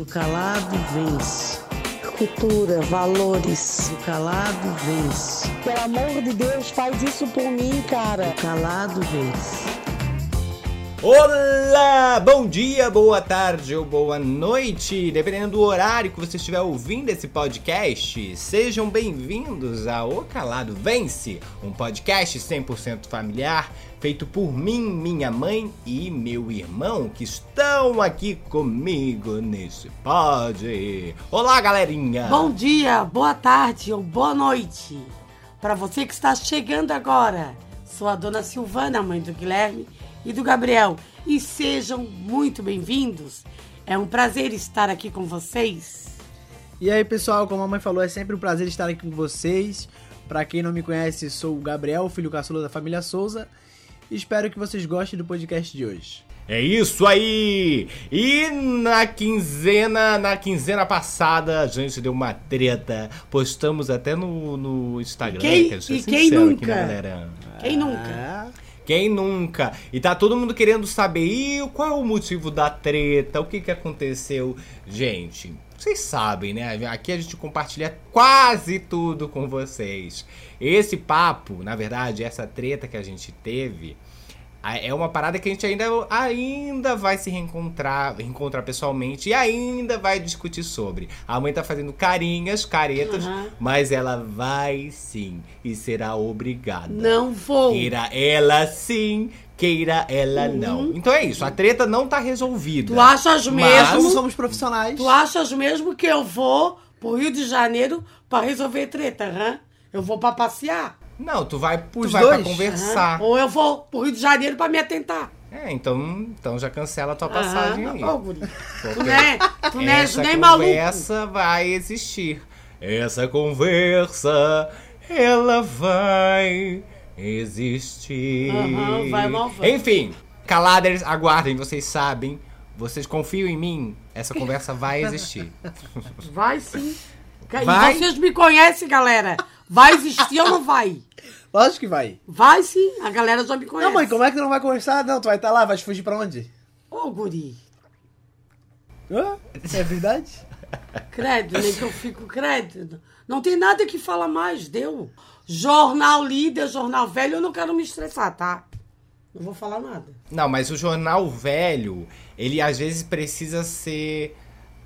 O calado vence. Cultura, valores. O calado vence. Pelo amor de Deus, faz isso por mim, cara. O calado vence. Olá! Bom dia, boa tarde ou boa noite, dependendo do horário que você estiver ouvindo esse podcast. Sejam bem-vindos ao O Calado Vence, um podcast 100% familiar feito por mim, minha mãe e meu irmão que estão aqui comigo nesse pod. Olá, galerinha! Bom dia, boa tarde ou boa noite. Para você que está chegando agora, sou a dona Silvana, mãe do Guilherme e do Gabriel. E sejam muito bem-vindos. É um prazer estar aqui com vocês. E aí, pessoal, como a mãe falou, é sempre um prazer estar aqui com vocês. Para quem não me conhece, sou o Gabriel, filho caçula da família Souza. Espero que vocês gostem do podcast de hoje. É isso aí! E na quinzena, na quinzena passada, a gente deu uma treta. Postamos até no, no Instagram. Quem- quero ser e quem aqui, nunca? né, galera? Quem nunca? Quem nunca? E tá todo mundo querendo saber e qual é o motivo da treta, o que que aconteceu. Gente, vocês sabem, né? Aqui a gente compartilha quase tudo com vocês. Esse papo, na verdade, essa treta que a gente teve, é uma parada que a gente ainda, ainda vai se reencontrar, reencontrar pessoalmente e ainda vai discutir sobre. A mãe tá fazendo carinhas, caretas, Aham. mas ela vai sim e será obrigada. Não vou. Queira ela sim, queira ela não. Então é isso, a treta não tá resolvida. Uhum. Tu achas Mas- mesmo? Não somos profissionais. Tu achas mesmo que eu vou pro Rio de Janeiro pra resolver treta, hã? Eu vou pra passear. Não, tu vai, tu Os vai pra dois? conversar. Aham. Ou eu vou pro Rio de Janeiro pra me atentar. É, então, então já cancela a tua passagem aí. Ô, guri. Tu não é, tu não essa nem maluco. conversa vai existir. Essa conversa, ela vai existir. Aham, vai, mal vai. Enfim, caladers, aguardem, vocês sabem. Vocês confiam em mim? Essa conversa vai existir. Vai sim. E Vai? vocês me conhecem, galera. Vai existir ou não vai? Lógico que vai. Vai sim, a galera já me conhece. Não, mãe, como é que tu não vai conversar? Não, tu vai estar lá, vai fugir pra onde? Ô, guri. Hã? É verdade? Credo, nem que eu fico credo. Não tem nada que fala mais, deu. Jornal líder, jornal velho, eu não quero me estressar, tá? Não vou falar nada. Não, mas o jornal velho, ele às vezes precisa ser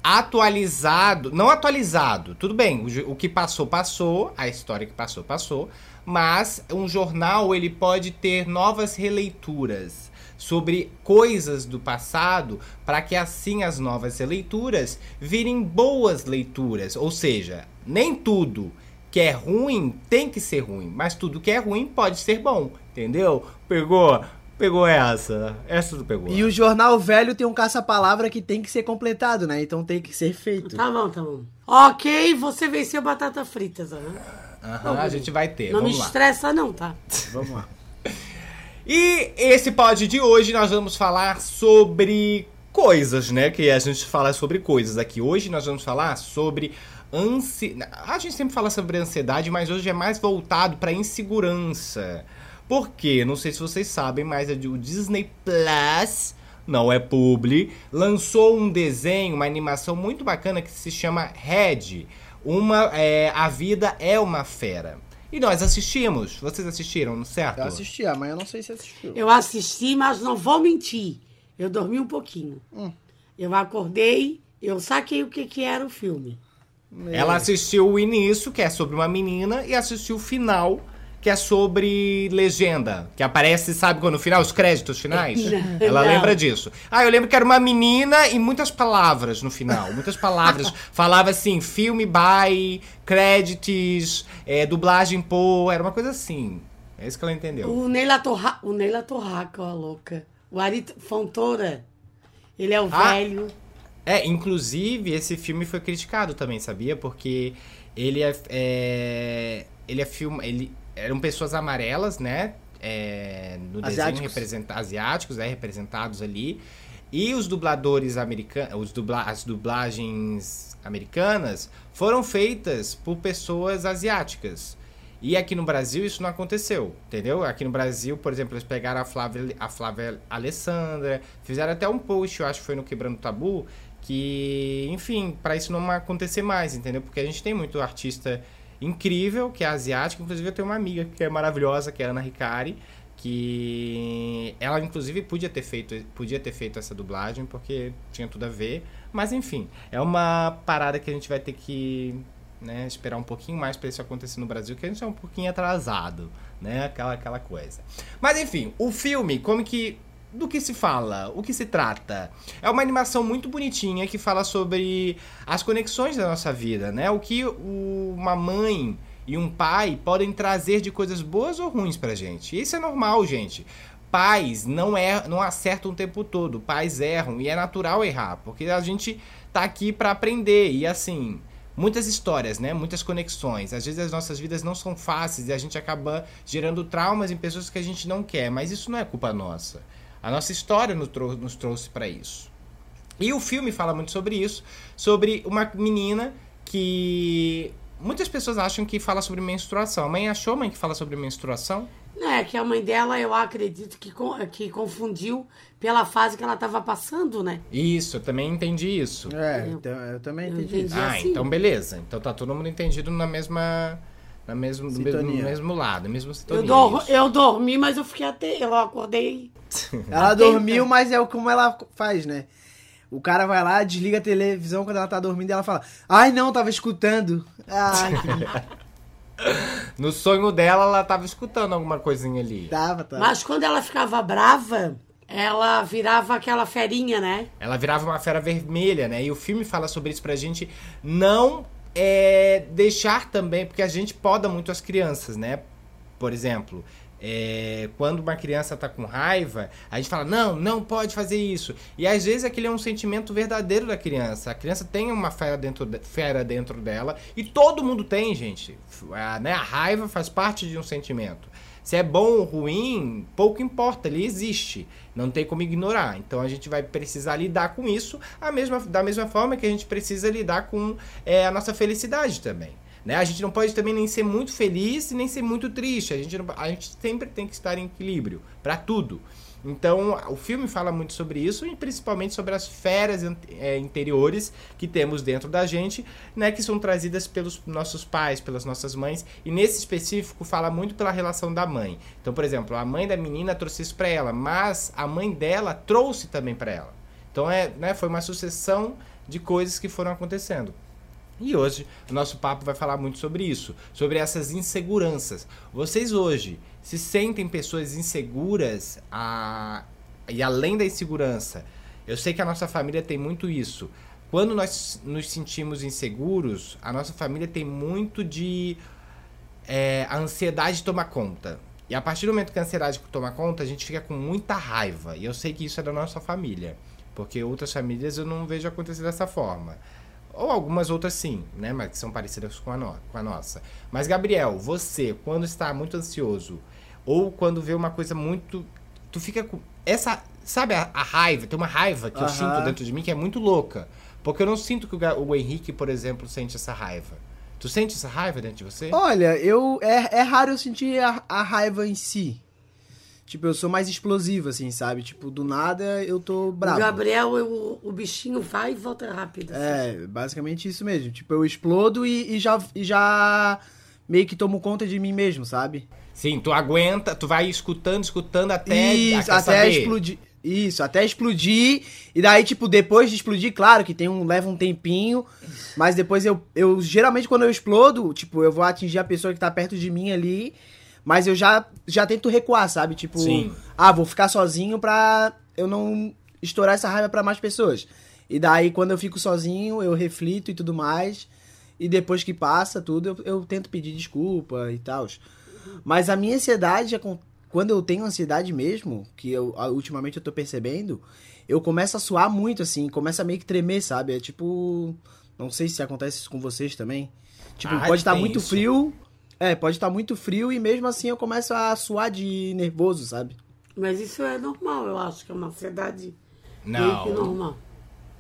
atualizado. Não atualizado, tudo bem, o, o que passou, passou, a história que passou, passou. Mas um jornal, ele pode ter novas releituras sobre coisas do passado, para que assim as novas releituras virem boas leituras. Ou seja, nem tudo que é ruim tem que ser ruim, mas tudo que é ruim pode ser bom, entendeu? Pegou? Pegou essa. Essa tu pegou. E o jornal velho tem um caça-palavra que tem que ser completado, né? Então tem que ser feito. Tá bom, tá bom. Ok, você venceu batata fritas, né? Aham, a gente vai ter. Não Vamos me lá. estressa não, tá? Vamos lá. E esse pod de hoje nós vamos falar sobre coisas, né? Que a gente fala sobre coisas aqui. Hoje nós vamos falar sobre ansi... A gente sempre fala sobre ansiedade, mas hoje é mais voltado para insegurança. Por quê? Não sei se vocês sabem, mas é o Disney Plus, não é publi, lançou um desenho, uma animação muito bacana que se chama Red. Uma, é, a vida é uma fera. E nós assistimos. Vocês assistiram, certo? Eu assisti, a mãe eu não sei se assistiu. Eu assisti, mas não vou mentir. Eu dormi um pouquinho. Hum. Eu acordei, eu saquei o que, que era o filme. Ela assistiu o início, que é sobre uma menina, e assistiu o final, que é sobre legenda. Que aparece, sabe, quando no final, os créditos finais? Ela Não. lembra disso. Ah, eu lembro que era uma menina e muitas palavras no final. Muitas palavras. Falava assim, filme by, créditos, é, dublagem por. Era uma coisa assim. É isso que ela entendeu. O Neila Torra... o Neila Torraca, ó, louca. O Ari Fontoura. Ele é o Ah. velho. É, inclusive, esse filme foi criticado também, sabia? Porque ele é. é ele é filme. Ele, eram pessoas amarelas, né? É, no desenho Asiáticos. representa asiáticos, né? Representados ali. E os dubladores americanos. Os dubla, as dublagens americanas foram feitas por pessoas asiáticas. E aqui no Brasil isso não aconteceu, entendeu? Aqui no Brasil, por exemplo, eles pegaram a Flávia, a Flávia Alessandra, fizeram até um post, eu acho que foi no Quebrando Tabu, que, enfim, para isso não acontecer mais, entendeu? Porque a gente tem muito artista incrível, que é asiático, inclusive eu tenho uma amiga que é maravilhosa, que é Ana Ricari, que ela inclusive podia ter feito podia ter feito essa dublagem porque tinha tudo a ver. Mas enfim é uma parada que a gente vai ter que né, esperar um pouquinho mais para isso acontecer no Brasil que a gente é um pouquinho atrasado né aquela aquela coisa. Mas enfim o filme como que do que se fala? O que se trata? É uma animação muito bonitinha que fala sobre as conexões da nossa vida, né? O que uma mãe e um pai podem trazer de coisas boas ou ruins pra gente. Isso é normal, gente. Pais não é, não acertam o tempo todo, pais erram e é natural errar, porque a gente tá aqui para aprender e assim, muitas histórias, né? Muitas conexões. Às vezes as nossas vidas não são fáceis e a gente acaba gerando traumas em pessoas que a gente não quer, mas isso não é culpa nossa. A nossa história nos, trou nos trouxe para isso. E o filme fala muito sobre isso, sobre uma menina que Muitas pessoas acham que fala sobre menstruação. A mãe achou, mãe, que fala sobre menstruação? Não, é que a mãe dela, eu acredito que, que confundiu pela fase que ela estava passando, né? Isso, eu também entendi isso. É, então, eu também eu entendi, entendi isso. Ah, assim. então beleza. Então tá todo mundo entendido na mesma. Na mesmo, no mesmo, no mesmo lado, mesmo sintonia. Eu, dor, eu dormi, mas eu fiquei até. Eu acordei. Ela Atenta. dormiu, mas é como ela faz, né? O cara vai lá, desliga a televisão quando ela tá dormindo e ela fala: Ai, não, tava escutando. Ai, que... No sonho dela, ela tava escutando alguma coisinha ali. tava, tava. Mas quando ela ficava brava, ela virava aquela ferinha, né? Ela virava uma fera vermelha, né? E o filme fala sobre isso pra gente não é, deixar também, porque a gente poda muito as crianças, né? Por exemplo, é, quando uma criança tá com raiva, a gente fala, não, não pode fazer isso. E às vezes aquele é um sentimento verdadeiro da criança. A criança tem uma fera dentro, de- fera dentro dela, e todo mundo tem, gente. A, né, a raiva faz parte de um sentimento. Se é bom ou ruim, pouco importa, ele existe. Não tem como ignorar. Então a gente vai precisar lidar com isso a mesma, da mesma forma que a gente precisa lidar com é, a nossa felicidade também. Né? A gente não pode também nem ser muito feliz e nem ser muito triste. A gente, não- a gente sempre tem que estar em equilíbrio para tudo. Então, o filme fala muito sobre isso e principalmente sobre as feras é, interiores que temos dentro da gente, né, que são trazidas pelos nossos pais, pelas nossas mães, e nesse específico fala muito pela relação da mãe. Então, por exemplo, a mãe da menina trouxe isso para ela, mas a mãe dela trouxe também para ela. Então, é, né, foi uma sucessão de coisas que foram acontecendo. E hoje o nosso papo vai falar muito sobre isso, sobre essas inseguranças. Vocês hoje se sentem pessoas inseguras a... e além da insegurança, eu sei que a nossa família tem muito isso. Quando nós nos sentimos inseguros, a nossa família tem muito de é, a ansiedade toma conta. E a partir do momento que a ansiedade toma conta, a gente fica com muita raiva. E eu sei que isso é da nossa família. Porque outras famílias eu não vejo acontecer dessa forma. Ou algumas outras sim, né? Mas que são parecidas com a, no- com a nossa. Mas, Gabriel, você, quando está muito ansioso, ou quando vê uma coisa muito. Tu fica com. Essa. Sabe a, a raiva? Tem uma raiva que eu sinto dentro de mim que é muito louca. Porque eu não sinto que o, o Henrique, por exemplo, sente essa raiva. Tu sente essa raiva dentro de você? Olha, eu é, é raro eu sentir a, a raiva em si. Tipo, eu sou mais explosivo, assim, sabe? Tipo, do nada eu tô bravo. O Gabriel, eu- o bichinho vai e volta rápido. assim. É, basicamente isso mesmo. Tipo, eu explodo e, e já, e já meio que tomo conta de mim mesmo, sabe? Sim, tu aguenta, tu vai escutando, escutando até. Isso, até saber? explodir. Isso, até explodir. E daí, tipo, depois de explodir, claro que tem um. leva um tempinho. Mas depois eu. eu geralmente, quando eu explodo, tipo, eu vou atingir a pessoa que tá perto de mim ali. Mas eu já, já tento recuar, sabe? Tipo, Sim. ah, vou ficar sozinho pra eu não estourar essa raiva pra mais pessoas. E daí, quando eu fico sozinho, eu reflito e tudo mais. E depois que passa tudo, eu, eu tento pedir desculpa e tal. Mas a minha ansiedade, é com- quando eu tenho ansiedade mesmo, que eu, ultimamente eu tô percebendo, eu começo a suar muito, assim, começa a meio que tremer, sabe? É tipo. Não sei se acontece isso com vocês também. Tipo, Ah, pode estar tem muito isso. frio. É, pode estar muito frio e mesmo assim eu começo a suar de nervoso, sabe? Mas isso é normal, eu acho que é uma ansiedade meio que Não, normal.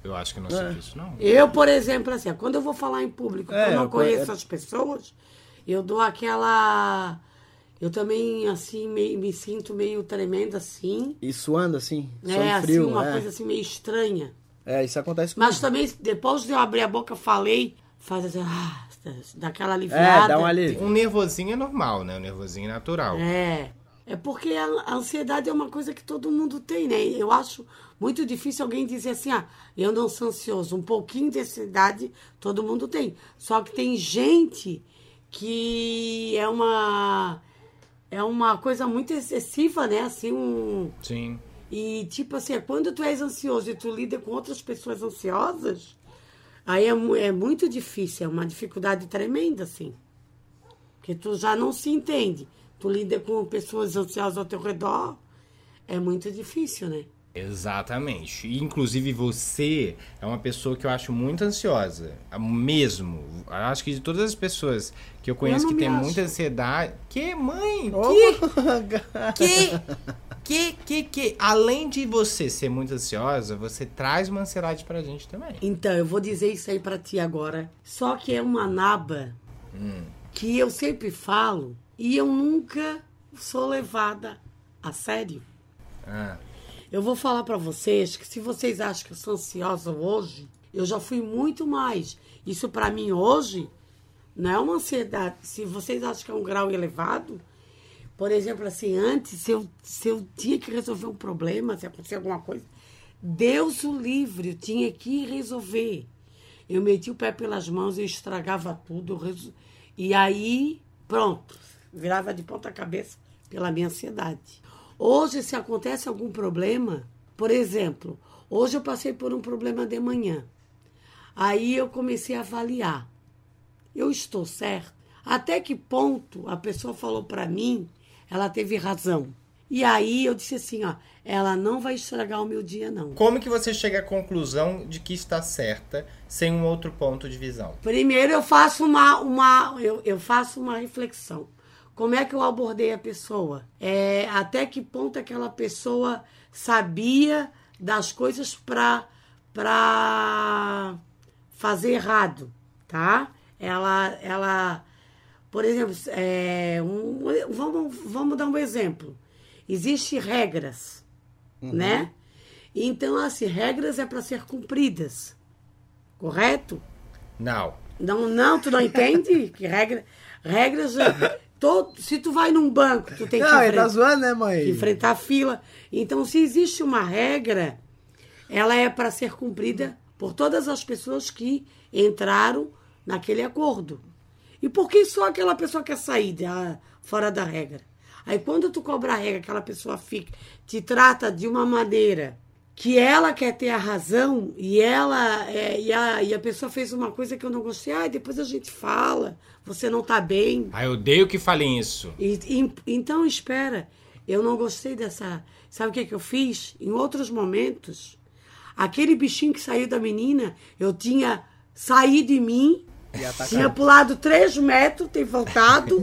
eu acho que não É. sinto isso, não. Eu, por exemplo, assim, quando eu vou falar em público, É, eu não conheço conhe- as pessoas, eu dou aquela. Eu também, assim, meio- me sinto meio tremenda, assim. E suando assim, É, suando assim, frio, uma é. coisa assim meio estranha. É, isso acontece comigo. Mas também, depois de eu abrir a boca, falei, faz assim, ah, daquela aliviada. É, dá um alívio. Um nervosinho é normal, né? Um nervosinho é natural. É. É porque a a ansiedade é uma coisa que todo mundo tem, né? Eu acho muito difícil alguém dizer assim, ah, eu não sou ansioso. Um pouquinho de ansiedade todo mundo tem. Só que tem gente que é uma é uma coisa muito excessiva, né? Assim, um Sim. e tipo assim, quando tu és ansioso e tu lida com outras pessoas ansiosas, aí é, é muito difícil, é uma dificuldade tremenda, assim. Porque tu já não se entende. Tu lida com pessoas ansiosas ao teu redor, é muito difícil, né? Exatamente. Inclusive você é uma pessoa que eu acho muito ansiosa. Mesmo. Eu acho que de todas as pessoas que eu conheço não que tem acho. muita ansiedade. Que, mãe? Que? Que, que, que? Além de você ser muito ansiosa, você traz uma ansiedade pra gente também. Então, eu vou dizer isso aí pra ti agora. Só que é uma naba que eu sempre falo e eu nunca sou levada a sério. Ah, Eu vou falar pra vocês que se vocês acham que eu sou ansiosa hoje, eu já fui muito mais. Isso pra mim hoje não é uma ansiedade. Se vocês acham que é um grau elevado, por exemplo, assim, antes, se eu, se eu tinha que resolver um problema, se acontecer alguma coisa, Deus o livre, eu tinha que resolver. Eu meti o pé pelas mãos, eu estragava tudo. eu reso- E aí, pronto, virava de ponta cabeça pela minha ansiedade. Hoje, se acontece algum problema, por exemplo, hoje eu passei por um problema de manhã. Aí eu comecei a avaliar. Eu estou certo? Até que ponto a pessoa falou para mim, ela teve razão. E aí eu disse assim, ó, ela não vai estragar o meu dia não. Como que você chega à conclusão de que está certa sem um outro ponto de visão? Primeiro eu faço uma, uma eu, eu faço uma reflexão. Como é que eu abordei a pessoa? É, até que ponto aquela pessoa sabia das coisas para para fazer errado, tá? Ela ela por exemplo, é, um, vamos, vamos dar um exemplo. Existem regras, né? Então, assim, regras é para ser cumpridas, correto? Não. Não, não, tu não entende? Que regra, regras. é, Todo, se tu vai num banco, tu tem que, Não, ele tá enfrentar, zoando, né, mãe? enfrentar a fila. Então, se existe uma regra, ela é para ser cumprida por todas as pessoas que entraram naquele acordo. E por que só aquela pessoa quer sair da- fora da regra? Aí quando tu cobra a regra, aquela pessoa fica, te trata de uma maneira que ela quer ter a razão e ela é, e, a, e a pessoa fez uma coisa que eu não gostei, ah, depois a gente fala, você não tá bem. Ah, eu odeio que falem isso. E- e- então espera, eu não gostei dessa. Sabe o que, que eu fiz? Em outros momentos, aquele bichinho que saiu da menina, eu tinha saído de mim. Tinha pulado três metros, tem voltado.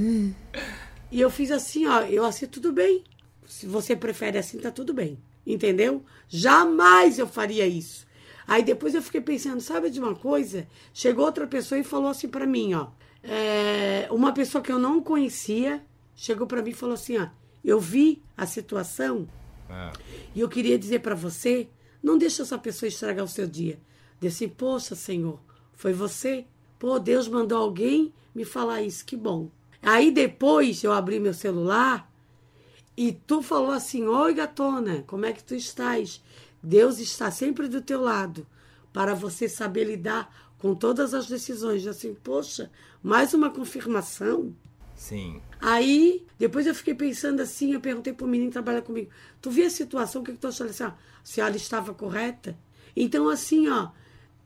e eu fiz assim, ó, eu assim, tudo bem. Se você prefere assim, tá tudo bem. Entendeu? Jamais eu faria isso. Aí depois eu fiquei pensando, sabe de uma coisa? Chegou outra pessoa e falou assim pra mim, ó. é, uma pessoa que eu não conhecia chegou pra mim e falou assim, ó. Eu vi a situação Ah, e eu queria dizer para você, não deixa essa pessoa estragar o seu dia. Disse, poxa, Senhor, foi você? Pô, Deus mandou alguém me falar isso, que bom. Aí depois eu abri meu celular e tu falou assim, oi gatona, como é que tu estás? Deus está sempre do teu lado para você saber lidar com todas as decisões. Eu Assim, poxa, mais uma confirmação. sim. Aí, depois eu fiquei pensando assim, eu perguntei pro menino que trabalha comigo, tu viu a situação, o que, que tu achou? Ele disse, ah, a senhora estava correta? Então, assim, ó,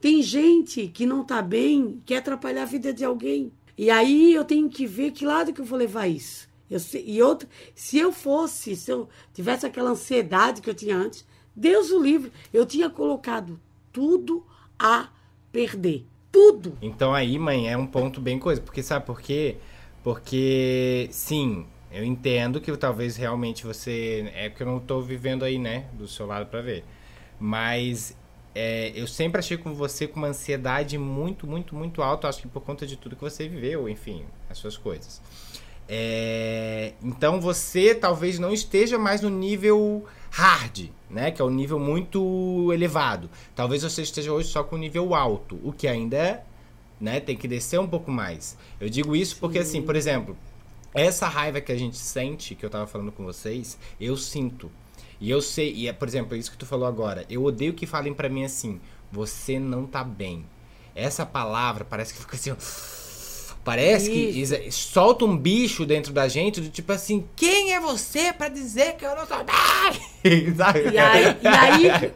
tem gente que não tá bem, quer atrapalhar a vida de alguém. E aí eu tenho que ver que lado que eu vou levar isso. Eu e outra, se eu fosse, se eu tivesse aquela ansiedade que eu tinha antes, Deus o livre, eu tinha colocado tudo a perder. Tudo. Então aí, mãe, é um ponto bem coisa. Porque sabe por quê? Porque, sim, eu entendo que talvez realmente você. É que eu não tô vivendo aí, né? Do seu lado pra ver. Mas é, eu sempre achei com você com uma ansiedade muito, muito, muito alta. Acho que por conta de tudo que você viveu, enfim, as suas coisas. É, então você talvez não esteja mais no nível hard, né? Que é um nível muito elevado. Talvez você esteja hoje só com nível alto, o que ainda é, né? Tem que descer um pouco mais. Eu digo isso porque, assim, por exemplo, essa raiva que a gente sente, que eu tava falando com vocês, eu sinto. E eu sei, e é, por exemplo, isso que tu falou agora. Eu odeio que falem pra mim assim: você não tá bem. Essa palavra parece que fica assim. ó, Parece que solta um bicho dentro da gente, do tipo assim: quem é você pra dizer que eu não tô bem? Sabe? E aí, e aí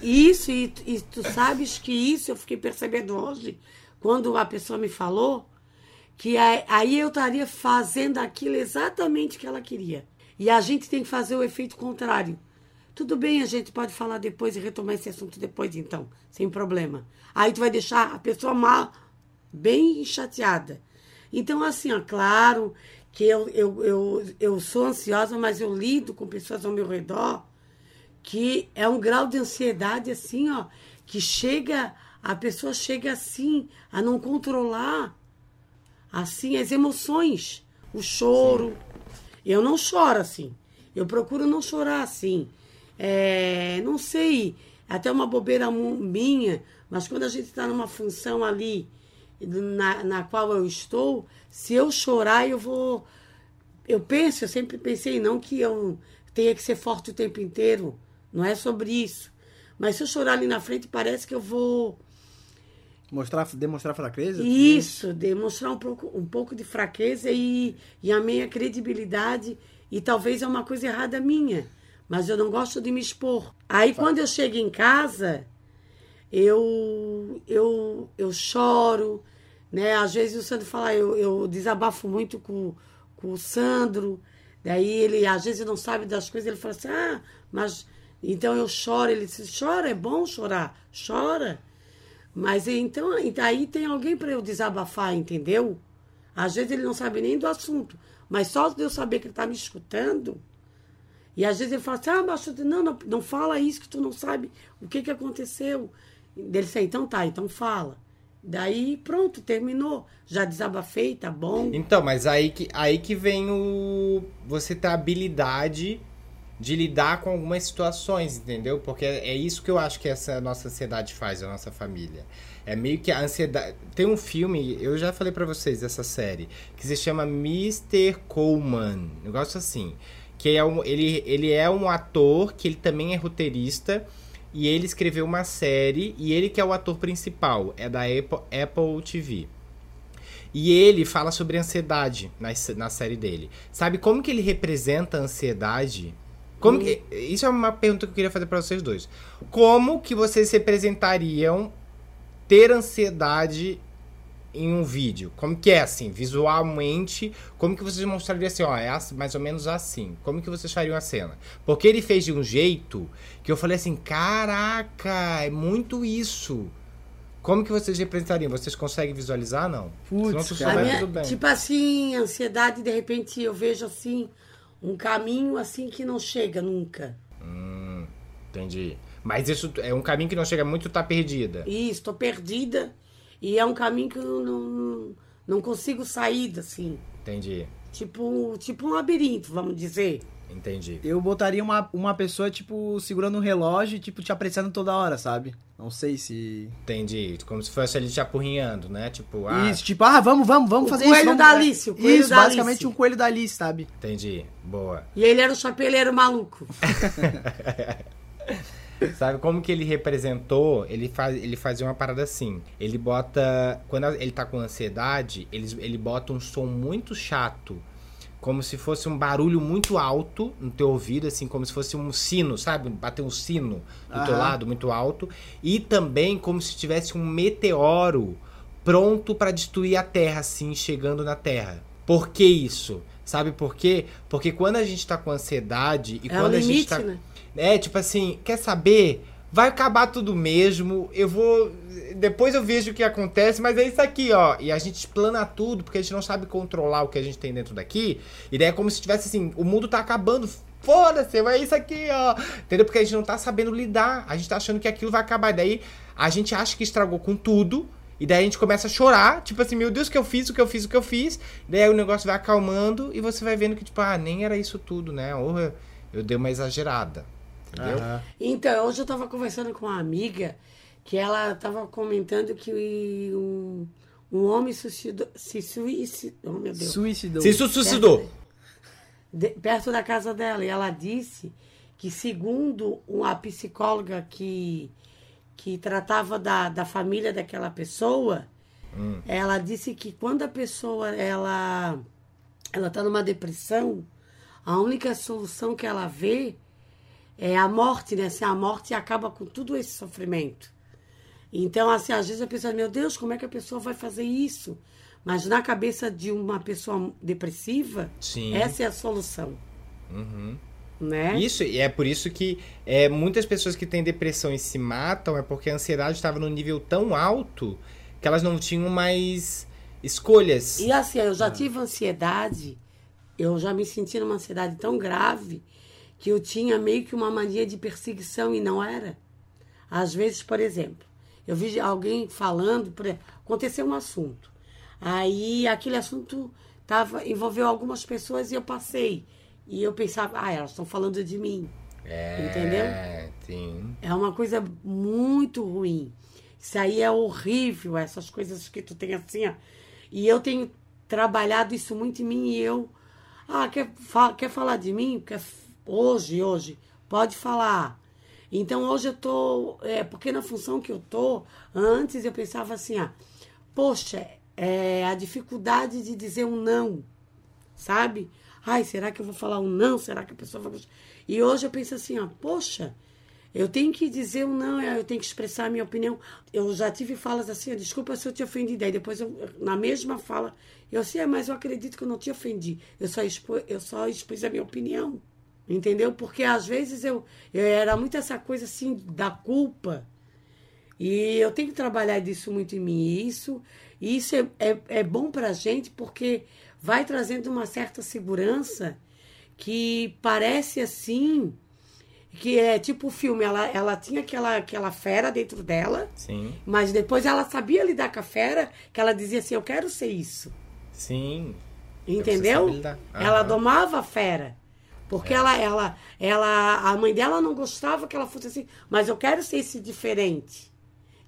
isso, e, e tu sabes que isso eu fiquei percebendo hoje, quando a pessoa me falou, que aí eu estaria fazendo aquilo exatamente que ela queria. E a gente tem que fazer o efeito contrário. Tudo bem, a gente pode falar depois e retomar esse assunto depois, então, sem problema. Aí tu vai deixar a pessoa mal, bem chateada. Então, assim, ó, claro que eu, eu, eu, eu sou ansiosa, mas eu lido com pessoas ao meu redor que é um grau de ansiedade assim, ó, que chega, a pessoa chega assim a não controlar assim as emoções, o choro. Eu não choro assim. Eu procuro não chorar assim. É, não sei, até uma bobeira minha, mas quando a gente está numa função ali na, na qual eu estou, se eu chorar, eu vou. Eu penso, eu sempre pensei, não que eu tenha que ser forte o tempo inteiro. Não é sobre isso. Mas se eu chorar ali na frente, parece que eu vou. Mostrar, demonstrar fraqueza? Isso, demonstrar um pouco, um pouco de fraqueza e, e a minha credibilidade. E talvez é uma coisa errada minha, mas eu não gosto de me expor. Aí quando eu chego em casa, eu, eu, eu choro, né? Às vezes o Sandro fala, eu, eu desabafo muito com, com o Sandro, daí ele às vezes não sabe das coisas, ele fala assim, ah, mas então eu choro, ele diz, chora, é bom chorar, chora. Mas então, aí tem alguém para eu desabafar, entendeu? Às vezes ele não sabe nem do assunto, mas só de eu saber que ele está me escutando. E às vezes ele fala assim: ah, tu- não, não, não fala isso que tu não sabe o que, que aconteceu. Ele disse: então tá, então fala. Daí pronto, terminou. Já desabafei, tá bom. Então, mas aí que, aí que vem o. Você ter habilidade de lidar com algumas situações, entendeu? Porque é isso que eu acho que essa nossa ansiedade faz, a nossa família. É meio que a ansiedade. Tem um filme, eu já falei pra vocês dessa série, que se chama Mr. Coleman. Negócio assim. Que é um, ele, ele é um ator que ele também é roteirista. E ele escreveu uma série, e ele que é o ator principal, é da Apple, Apple TV. E ele fala sobre ansiedade na, na série dele. Sabe como que ele representa a ansiedade? Como que, isso é uma pergunta que eu queria fazer para vocês dois. Como que vocês representariam ter ansiedade em um vídeo? Como que é assim, visualmente? Como que vocês mostrariam assim, ó, é mais ou menos assim? Como que vocês fariam a cena? Porque ele fez de um jeito que eu falei assim, caraca, é muito isso. Como que vocês representariam? Vocês conseguem visualizar, não? Putz, Se não cara. Minha- tudo bem. tipo assim, ansiedade, de repente eu vejo assim, um caminho assim que não chega nunca. Hum, entendi. Mas isso é um caminho que não chega muito, tá perdida. Isso, estou perdida. E é um caminho que eu não, não consigo sair, assim. Entendi, Tipo, tipo um labirinto, vamos dizer. Entendi. Eu botaria uma, uma pessoa, tipo, segurando um relógio e, tipo, te apreciando toda hora, sabe? Não sei se. Entendi. Como se fosse ali te apurrinhando, né? Tipo, ah, Isso, tipo, ah, vamos, vamos, vamos O fazer coelho isso. Vamos... da Alice, o coelho Isso, da basicamente Alice. um coelho da Alice, sabe? entendi. Boa. E ele era o chapeleiro maluco. Sabe como que ele representou? Ele, faz, ele fazia uma parada assim. Ele bota. Quando ele tá com ansiedade, ele, ele bota um som muito chato. Como se fosse um barulho muito alto no teu ouvido, assim, como se fosse um sino, sabe? Bater um sino do teu lado, muito alto. E também como se tivesse um meteoro pronto pra destruir a Terra, assim, chegando na Terra. Por que isso? Sabe por quê? Porque quando a gente tá com ansiedade e É quando a gente limite, tá. né? É, tipo assim, quer saber? Vai acabar tudo mesmo. Eu vou. Depois eu vejo o que acontece, mas é isso aqui, ó. E a gente explana tudo, porque a gente não sabe controlar o que a gente tem dentro daqui. E daí é como se tivesse assim: o mundo tá acabando. Foda-se, é isso aqui, ó. Entendeu? Porque a gente não tá sabendo lidar. A gente tá achando que aquilo vai acabar. E daí a gente acha que estragou com tudo. E daí a gente começa a chorar, tipo assim, meu Deus, o que eu fiz, o que eu fiz, o que eu fiz. Daí o negócio vai acalmando e você vai vendo que, tipo, ah, nem era isso tudo, né? Ou eu, eu dei uma exagerada. Entendeu? Aham. Então, hoje eu tava conversando com uma amiga que ela tava comentando que um, um homem suicidou, se suicidou. Oh, meu Deus. Suicidou. Se suicidou. de- perto da casa dela. E ela disse que, segundo uma psicóloga que, que tratava da, da família daquela pessoa, ela disse que quando a pessoa ela ela está numa depressão, a única solução que ela vê é a morte, né? Assim, a morte acaba com tudo esse sofrimento. Então, assim, às vezes a pessoa, meu Deus, como é que a pessoa vai fazer isso? Mas na cabeça de uma pessoa depressiva, Sim. essa é a solução. Uhum. Né? Isso, e é por isso que é, muitas pessoas que têm depressão e se matam é porque a ansiedade estava num nível tão alto que elas não tinham mais escolhas. E assim, eu já tive ansiedade, eu já me senti numa ansiedade tão grave que eu tinha meio que uma mania de perseguição e não era. Às vezes, por exemplo, eu vi alguém falando, aconteceu um assunto. Aí aquele assunto tava, envolveu algumas pessoas e eu passei. E eu pensava, ah, elas estão falando de mim. É, Entendeu? Sim. É uma coisa muito ruim. Isso aí é horrível, essas coisas que tu tem assim, ó. E eu tenho trabalhado isso muito em mim e eu. Ah, quer, quer falar de mim? Quer, hoje, hoje, pode falar. Então hoje eu tô. É, porque na função que eu tô, antes eu pensava assim, ah, poxa, é a dificuldade de dizer um não, sabe? Ai, será que eu vou falar um não? Será que a pessoa vai gostar? E hoje eu penso assim, ó, poxa, eu tenho que dizer um não, eu tenho que expressar a minha opinião. Eu já tive falas assim, ó, desculpa se eu te ofendi. Daí depois, eu, na mesma fala, eu assim, é, mas eu acredito que eu não te ofendi. Eu só, expo, eu só expus a minha opinião. Entendeu? Porque às vezes eu, eu era muito essa coisa assim da culpa. E eu tenho que trabalhar disso muito em mim. E isso, isso é, é, é bom pra gente porque vai trazendo uma certa segurança que parece assim que é tipo o filme, ela, ela tinha aquela, aquela fera dentro dela, Sim. mas depois ela sabia lidar com a fera, que ela dizia assim, eu quero ser isso. Sim. Entendeu? Ela domava a fera. Porque ela, ela, ela, a mãe dela não gostava que ela fosse assim, mas eu quero ser esse diferente.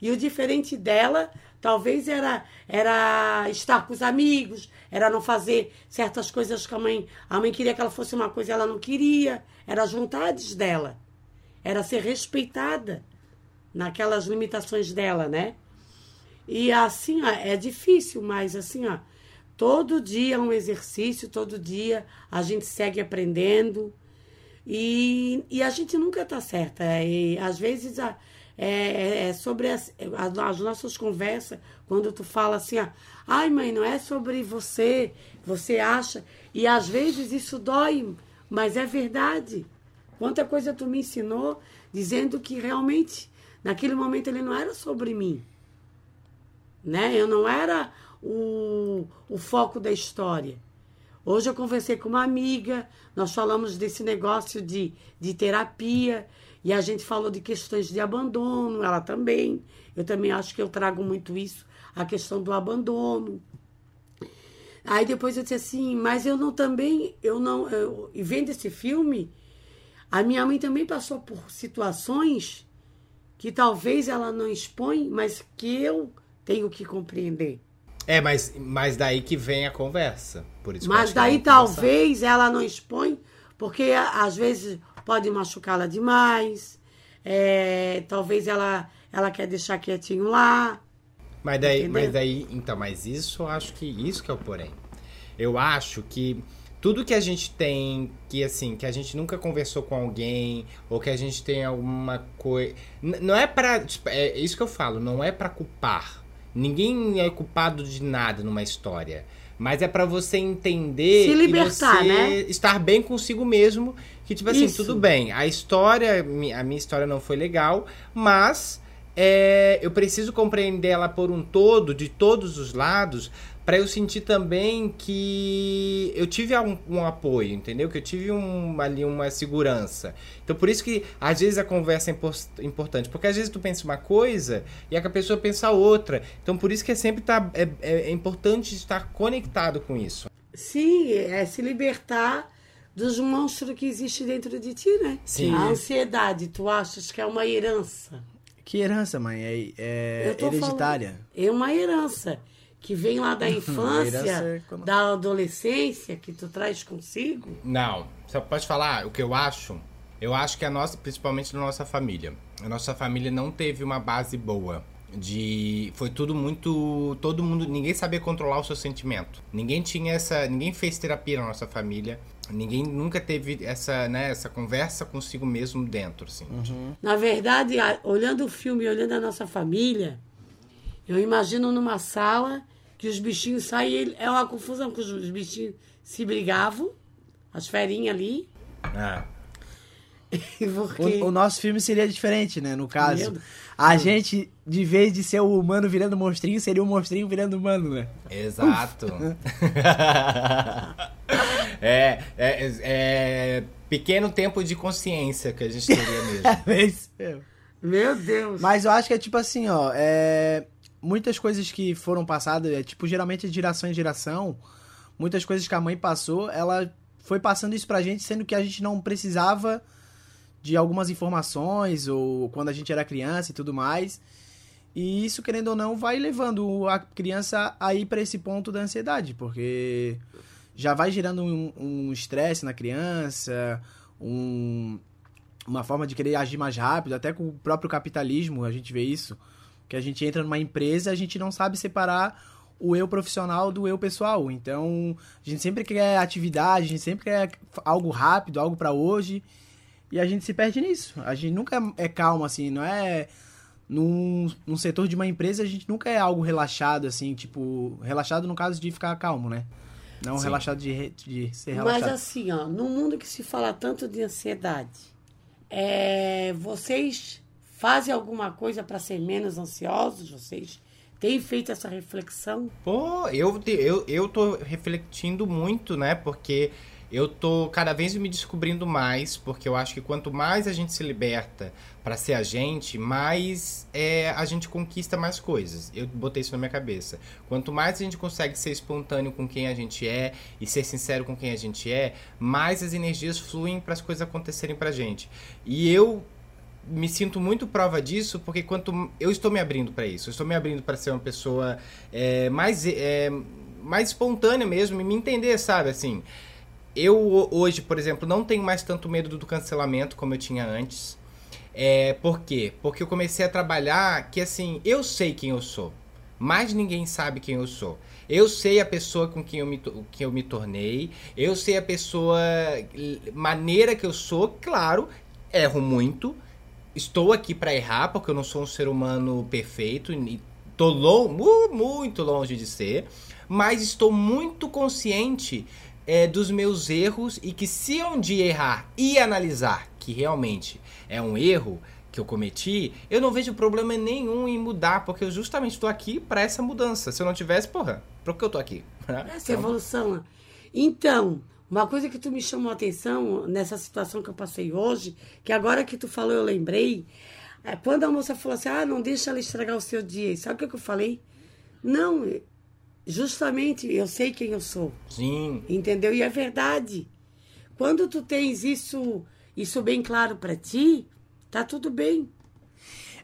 E o diferente dela, talvez era, era estar com os amigos, era não fazer certas coisas que a mãe, a mãe queria que ela fosse uma coisa e ela não queria. Era as vontades dela. Era ser respeitada naquelas limitações dela, né? E assim, ó, é difícil, mas assim, ó, todo dia é um exercício, todo dia a gente segue aprendendo e, e a gente nunca tá certa. E às vezes a, é, é sobre as, as, as nossas conversas, quando tu fala assim, ó, ai mãe, não é sobre você, você acha, e às vezes isso dói, mas é verdade. Quanta coisa tu me ensinou dizendo que realmente naquele momento ele não era sobre mim né? Eu não era o, o foco da história. Hoje eu conversei com uma amiga, nós falamos desse negócio de, de terapia, e a gente falou de questões de abandono, ela também. Eu também acho que eu trago muito isso, a questão do abandono. Aí depois eu disse assim, mas eu não também, eu não, e vendo esse filme, a minha mãe também passou por situações que talvez ela não expõe, mas que eu tenho que compreender. É, mas, mas daí que vem a conversa. Por isso Mas que daí conversar. talvez ela não expõe, porque às vezes pode machucá-la demais. é, talvez ela, ela quer deixar quietinho lá. Mas daí, Entendeu? mas daí, então, mas isso eu acho que isso que é o porém. Eu acho que tudo que a gente tem, que assim, que a gente nunca conversou com alguém, ou que a gente tem alguma coisa. Não é pra. tipo, é isso que eu falo, não é pra culpar. Ninguém é culpado de nada numa história. Mas é pra você entender Se libertar, e você né? estar bem consigo mesmo. Que, tipo assim, Isso. tudo bem. A história, a minha história não foi legal, mas é, eu preciso compreender ela por um todo, de todos os lados, para eu sentir também que eu tive um, um, apoio, entendeu? Que eu tive um, ali uma segurança. Então por isso que às vezes a conversa é importante, porque às vezes tu pensa uma coisa e a pessoa pensa outra. Então por isso que é sempre tá, é, é importante estar conectado com isso. Sim, é se libertar dos monstros que existem dentro de ti, né? Sim. A ansiedade, tu achas que é uma herança? Que herança, mãe? É, é hereditária. falando- É uma herança que vem lá da infância, é da adolescência, que tu traz consigo. Não, só pode falar o que eu acho. Eu acho que a nossa, principalmente na nossa família, a nossa família não teve uma base boa. De. Foi tudo muito. Todo mundo. Ninguém sabia controlar o seu sentimento. Ninguém tinha essa. Ninguém fez terapia na nossa família. Ninguém nunca teve essa, né, essa conversa consigo mesmo dentro, assim. Na verdade, olhando o filme e olhando a nossa família, eu imagino numa sala que os bichinhos saem, é uma confusão, que os bichinhos se brigavam, as ferinhas ali, Ah. porque... O, o nosso filme seria diferente, né? No caso. Medo. A gente, de vez de ser o humano virando monstrinho, seria o monstrinho virando humano, né? Exato. é, é, é pequeno tempo de consciência que a gente teria mesmo. É isso mesmo. Meu Deus! Mas eu acho que é tipo assim, ó. É... Muitas coisas que foram passadas, é tipo, geralmente de geração em geração, muitas coisas que a mãe passou, ela foi passando isso pra gente, sendo que a gente não precisava de algumas informações, ou quando a gente era criança e tudo mais. E isso, querendo ou não, vai levando a criança a ir pra esse ponto da ansiedade, porque já vai gerando um um estresse na criança, um, uma forma de querer agir mais rápido, até com o próprio capitalismo a gente vê isso, que a gente entra numa empresa, a gente não sabe separar o eu profissional do eu pessoal. Então, a gente sempre quer atividade, a gente sempre quer algo rápido, algo pra hoje, e a gente se perde nisso. A gente nunca é calmo assim, não é num, num setor de uma empresa, a gente nunca é algo relaxado assim, tipo, relaxado no caso de ficar calmo, né? Não Sim. relaxado de, de ser Mas relaxado. assim, ó, no mundo que se fala tanto de ansiedade, é, vocês fazem alguma coisa para ser menos ansiosos? Vocês têm feito essa reflexão? Pô, eu, eu, eu tô refletindo muito, né? Porque eu tô cada vez me descobrindo mais, porque eu acho que quanto mais a gente se liberta pra ser a gente, mais é, a gente conquista mais coisas. Eu botei isso na minha cabeça. Quanto mais a gente consegue ser espontâneo com quem a gente é e ser sincero com quem a gente é, mais as energias fluem para as coisas acontecerem pra gente. E eu me sinto muito prova disso, porque quanto eu estou me abrindo para isso, eu estou me abrindo para ser uma pessoa é, mais é, mais espontânea mesmo e me entender, sabe, assim. Eu ho- hoje, por exemplo, não tenho mais tanto medo do, cancelamento como eu tinha antes. É, por quê? Porque eu comecei a trabalhar que assim, eu sei quem eu sou. Mas ninguém sabe quem eu sou. Eu sei a pessoa com quem eu me, que eu me tornei. Eu sei a pessoa, maneira que eu sou. Claro, erro muito. Estou aqui para errar, porque eu não sou um ser humano perfeito. E tô lon, mu- muito longe de ser. Mas estou muito consciente é, dos meus erros e que se um dia errar e analisar que realmente é um erro que eu cometi, eu não vejo problema nenhum em mudar, porque eu justamente estou aqui para essa mudança. Se eu não tivesse, porra, por que eu tô aqui? Essa evolução. Então, uma coisa que tu me chamou a atenção nessa situação que eu passei hoje, que agora que tu falou eu lembrei, é quando a moça falou assim, ah, não deixa ela estragar o seu dia. Sabe o que eu falei? Não, justamente eu sei quem eu sou. Sim, Entendeu? E é verdade. Quando tu tens isso, isso bem claro pra ti, tá tudo bem.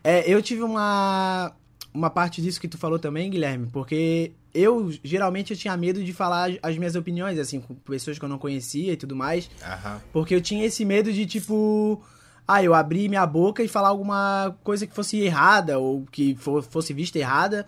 É, eu tive uma, uma parte disso que tu falou também, Guilherme, porque eu, geralmente, eu tinha medo de falar as minhas opiniões, assim, com pessoas que eu não conhecia e tudo mais, aham. porque eu tinha esse medo de, tipo, ah, eu abrir minha boca e falar alguma coisa que fosse errada, ou que fo- fosse vista errada,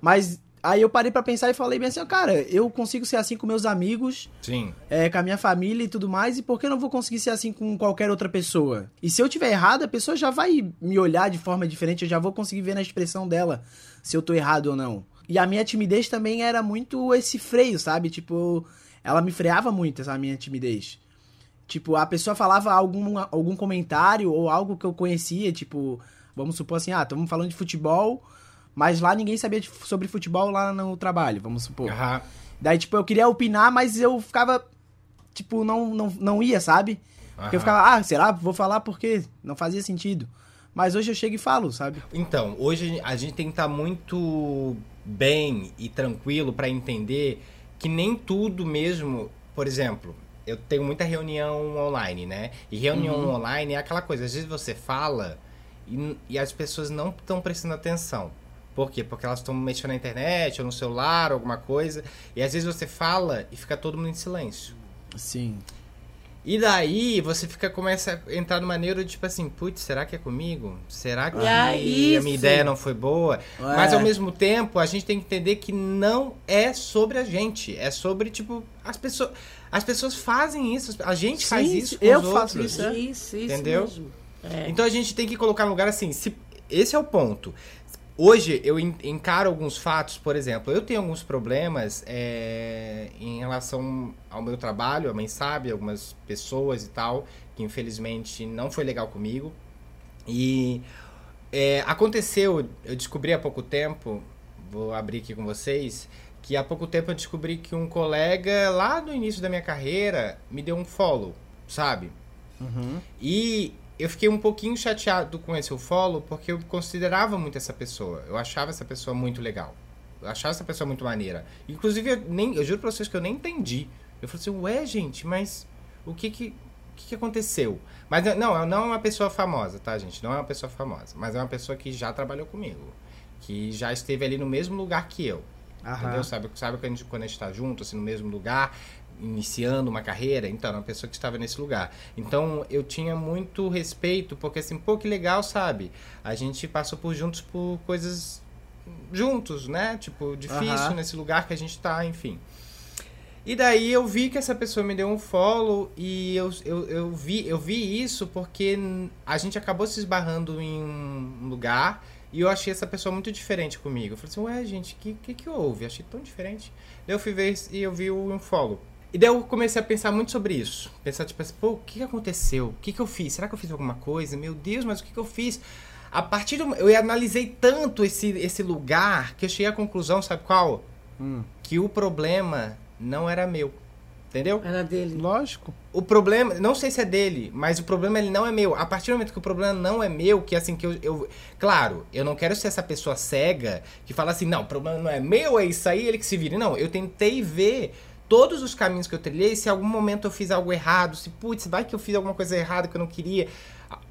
mas aí eu parei pra pensar e falei bem assim, cara, eu consigo ser assim com meus amigos, Sim, é, com a minha família e tudo mais, e por que eu não vou conseguir ser assim com qualquer outra pessoa? E se eu tiver errado, a pessoa já vai me olhar de forma diferente, eu já vou conseguir ver na expressão dela se eu tô errado ou não. E a minha timidez também era muito esse freio, sabe? Tipo, ela me freava muito, essa minha timidez. Tipo, a pessoa falava algum, algum comentário ou algo que eu conhecia, tipo, vamos supor assim, ah, estamos falando de futebol, mas lá ninguém sabia de- sobre futebol lá no trabalho, vamos supor. Aham. Daí, tipo, eu queria opinar, mas eu ficava, tipo, não, não, não ia, sabe? Porque eu ficava, ah, será? Vou falar porque não fazia sentido. Mas hoje eu chego e falo, sabe? Então, hoje a gente tem que estar muito bem e tranquilo para entender que nem tudo mesmo, por exemplo, eu tenho muita reunião online, né? E reunião Uhum. online é aquela coisa, às vezes você fala e, e as pessoas não estão prestando atenção. Por quê? Porque elas estão mexendo na internet ou no celular, alguma coisa, e às vezes você fala e fica todo mundo em silêncio. Sim. E daí você fica começa a entrar numa neuro de tipo assim, putz, será que é comigo? Será que É a isso. minha ideia não foi boa? É. Mas ao mesmo tempo, a gente tem que entender que não é sobre a gente, é sobre tipo as pessoas, as pessoas fazem isso, a gente faz Sim, isso com eu os faço outros. isso, é. Isso, isso Entendeu? mesmo. É. Então a gente tem que colocar no lugar assim, se esse é o ponto. Hoje eu en- encaro alguns fatos, por exemplo, eu tenho alguns problemas é, em relação ao meu trabalho, a mãe sabe, algumas pessoas e tal, que infelizmente não foi legal comigo. E é, aconteceu, eu descobri há pouco tempo, vou abrir aqui com vocês, que há pouco tempo eu descobri que um colega lá no início da minha carreira me deu um follow, sabe? Uhum. E eu fiquei um pouquinho chateado com esse follow porque eu considerava muito essa pessoa. Eu achava essa pessoa muito legal. Eu achava essa pessoa muito maneira. Inclusive, eu, nem, eu juro pra vocês que eu nem entendi. Eu falei assim, ué, gente, mas o que que, o que, que aconteceu? Mas não, não é uma pessoa famosa, tá, gente? Não é uma pessoa famosa. Mas é uma pessoa que já trabalhou comigo. Que já esteve ali no mesmo lugar que eu. Aham. Entendeu? Sabe, sabe quando a gente, quando a gente tá junto, assim, no mesmo lugar, iniciando uma carreira? Então, era uma pessoa que estava nesse lugar. Então, eu tinha muito respeito, porque assim, pô, que legal, sabe? A gente passou por juntos por coisas juntos, né? Tipo, difícil Aham. nesse lugar que a gente tá, enfim. E daí eu vi que essa pessoa me deu um follow e eu, eu, eu, vi, eu vi isso porque a gente acabou se esbarrando em um lugar e eu achei essa pessoa muito diferente comigo. Eu falei assim, ué, gente, o que, que que houve? Achei tão diferente. Daí eu fui ver e eu vi o unfollow. E daí eu comecei a pensar muito sobre isso. Pensar, tipo assim, pô, o que aconteceu? O que que eu fiz? Será que eu fiz alguma coisa? Meu Deus, mas o que que eu fiz? A partir do... Eu analisei tanto esse, esse lugar que eu cheguei à conclusão, sabe qual? Hum. Que o problema não era meu. Entendeu? Era dele. Lógico. O problema, não sei se é dele, mas o problema ele não é meu. A partir do momento que o problema não é meu, que assim que eu, eu claro, eu não quero ser essa pessoa cega que fala assim, não, o problema não é meu, é isso aí, ele que se vire. Não, eu tentei ver todos os caminhos que eu trilhei, se em algum momento eu fiz algo errado, se putz, vai que eu fiz alguma coisa errada que eu não queria.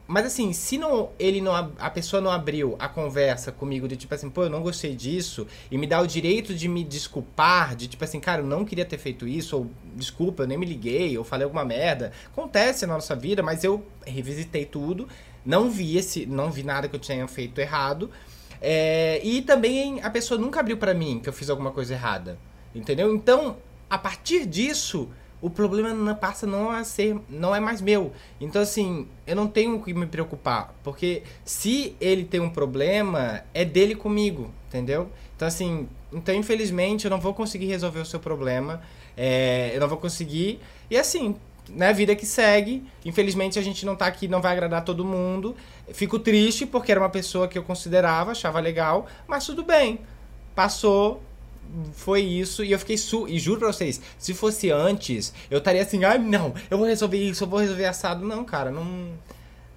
Mas assim, se não ele não a pessoa não abriu a conversa comigo de tipo assim, pô, eu não gostei disso e me dá o direito de me desculpar, de tipo assim, cara, eu não queria ter feito isso ou desculpa, eu nem me liguei, ou falei alguma merda. Acontece na nossa vida, mas eu revisitei tudo, não vi esse, não vi nada que eu tinha feito errado. É, e também a pessoa nunca abriu pra mim que eu fiz alguma coisa errada. Entendeu? Então, a partir disso, o problema não passa não a ser, não é mais meu. Então assim, eu não tenho que me preocupar, porque se ele tem um problema, é dele comigo, entendeu? Então assim, então infelizmente eu não vou conseguir resolver o seu problema, é, eu não vou conseguir. E assim, né, vida que segue. Infelizmente a gente não tá aqui, não vai agradar todo mundo. Fico triste porque era uma pessoa que eu considerava, achava legal, mas tudo bem. Passou, foi isso e eu fiquei su e juro pra vocês, se fosse antes, eu estaria assim, ai não, eu vou resolver isso, eu vou resolver assado. Não, cara, não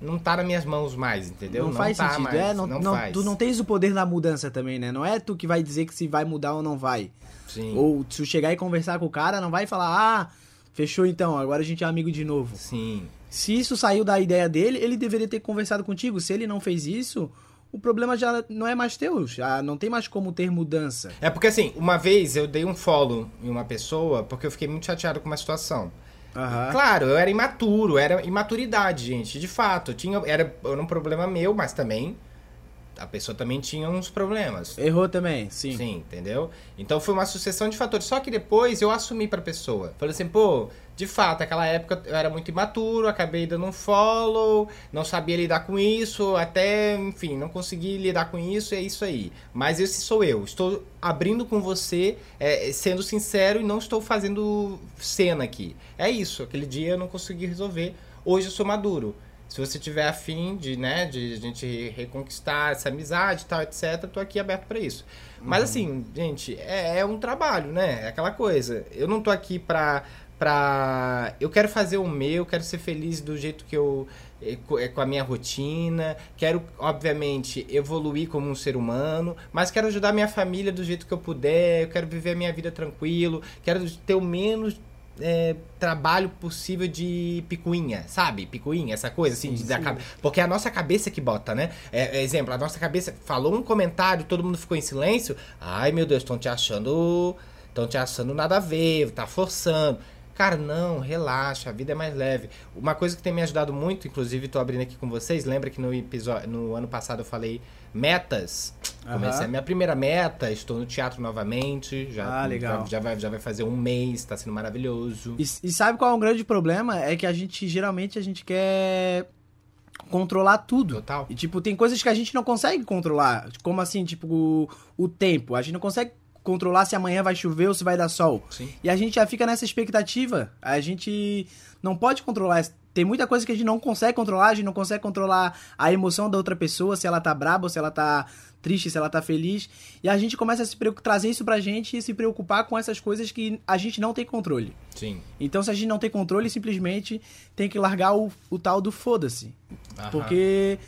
não tá nas minhas mãos mais, entendeu? Não, faz tá sentido. mais, é, não, não- faz. Tu não tens o poder da mudança também, né? Não é tu que vai dizer que se vai mudar ou não vai. Sim. Ou se tu chegar e conversar com o cara, não vai falar, ah, fechou então, agora a gente é amigo de novo. Sim. Se isso saiu da ideia dele, ele deveria ter conversado contigo. Se ele não fez isso, o problema já não é mais teu. Já não tem mais como ter mudança. É porque assim, uma vez eu dei um follow em uma pessoa porque eu fiquei muito chateado com uma situação. Aham. Claro, eu era imaturo, era imaturidade, gente, de fato. Tinha, era, era um problema meu, mas também a pessoa também tinha uns problemas. Errou também, sim. Sim, entendeu? Então foi uma sucessão de fatores. Só que depois eu assumi pra pessoa. Falei assim, pô, de fato, naquela época eu era muito imaturo, acabei dando um follow, não sabia lidar com isso, até, enfim, não consegui lidar com isso, é isso aí. Mas esse sou eu. Estou abrindo com você, é, sendo sincero e não estou fazendo cena aqui. É isso. Aquele dia eu não consegui resolver. Hoje eu sou maduro. Se você tiver afim de, né, de a gente reconquistar essa amizade e tal, etc, tô aqui aberto pra isso. Mas assim, gente, é, é um trabalho, né? É aquela coisa. Eu não tô aqui pra, pra. Eu quero fazer o meu, quero ser feliz do jeito que eu. eh, eh, Com a minha rotina, quero, obviamente, evoluir como um ser humano, mas quero ajudar minha família do jeito que eu puder, eu quero viver a minha vida tranquilo, quero ter o menos é, trabalho possível de picuinha, sabe? Picuinha, essa coisa assim, de, da cabe- porque é a nossa cabeça que bota, né? É, é, exemplo, a nossa cabeça falou um comentário, todo mundo ficou em silêncio. Ai, meu Deus, estão te achando. Estão te achando nada a ver, tá forçando. Cara, não, relaxa, a vida é mais leve. Uma coisa que tem me ajudado muito, inclusive tô abrindo aqui com vocês, lembra que no episódio, no ano passado eu falei metas. Comecei Aham. a minha primeira meta, estou no teatro novamente, já, Ah, legal. já, já vai, já vai fazer um mês, tá sendo maravilhoso. E, e sabe qual é um grande problema? É que a gente, geralmente, a gente quer controlar tudo. Total. E, tipo, tem coisas que a gente não consegue controlar. Como assim, tipo, o, o tempo. A gente não consegue controlar se amanhã vai chover ou se vai dar sol. Sim. E a gente já fica nessa expectativa. A gente não pode controlar. Tem muita coisa que a gente não consegue controlar. A gente não consegue controlar a emoção da outra pessoa, se ela tá braba, ou se ela tá triste, se ela tá feliz. E a gente começa a se trazer isso pra gente e se preocupar com essas coisas que a gente não tem controle. Sim. Então, se a gente não tem controle, simplesmente tem que largar o, o tal do foda-se. Porque,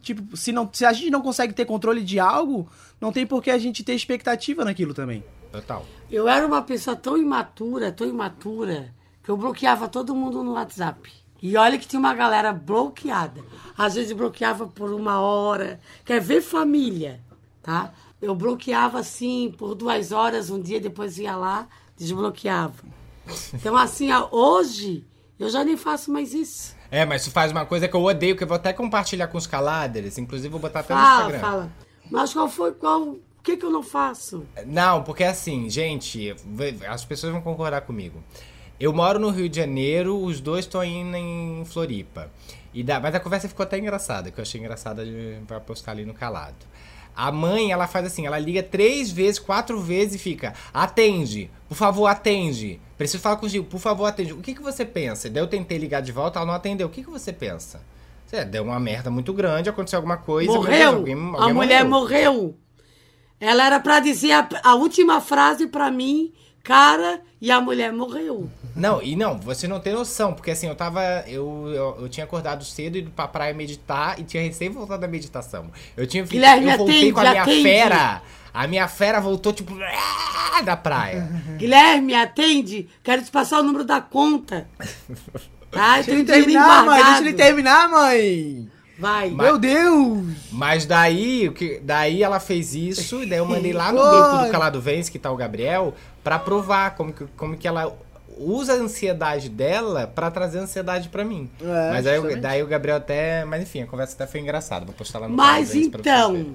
tipo, se, não, se a gente não consegue ter controle de algo, não tem por que a gente ter expectativa naquilo também. Total. Eu era uma pessoa tão imatura, tão imatura, que eu bloqueava todo mundo no WhatsApp. E olha que tinha uma galera bloqueada. Às vezes bloqueava por uma hora. Quer ver família, tá? Eu bloqueava assim por duas horas, um dia depois ia lá, desbloqueava. Então, assim, hoje eu já nem faço mais isso. É, mas tu faz uma coisa que eu odeio, que eu vou até compartilhar com os caladers, inclusive vou botar até no Fala, Instagram. fala. Mas qual foi, qual, o que que eu não faço? Não, porque assim, gente, as pessoas vão concordar comigo. Eu moro no Rio de Janeiro, os dois estão indo em Floripa. E dá, mas a conversa ficou até engraçada, que eu achei engraçada de, pra postar ali no calado. A mãe, ela faz assim, ela liga três vezes, quatro vezes e fica, atende, por favor, atende. Preciso falar contigo, por favor, atende. O que, que você pensa? Daí eu tentei ligar de volta, ela não atendeu. O que, que você pensa? Você deu uma merda muito grande, aconteceu alguma coisa. Morreu. alguém- a alguém mulher morreu. morreu. Ela era pra dizer a, a última frase pra mim, cara, e a mulher morreu. Não, e não, você não tem noção, porque assim, eu tava. Eu, eu, eu tinha acordado cedo, ido pra praia meditar e tinha recém voltado da meditação. Eu tinha Guilherme, eu voltei atende, com a minha atende. fera. A minha fera voltou, tipo, da praia. Guilherme, atende. Quero te passar o número da conta. Tá? Eu Deixa ele tenho dinheiro terminar, mãe! Deixa ele terminar, mãe! Vai. Mas- Meu Deus! Mas daí, o que, daí ela fez isso, e daí eu mandei lá no grupo do Calado Vence, que tá o Gabriel, pra provar como que, como que ela usa a ansiedade dela pra trazer ansiedade pra mim. É, mas aí, daí o Gabriel até. Mas enfim, a conversa até foi engraçada. Vou postar lá no Mas então,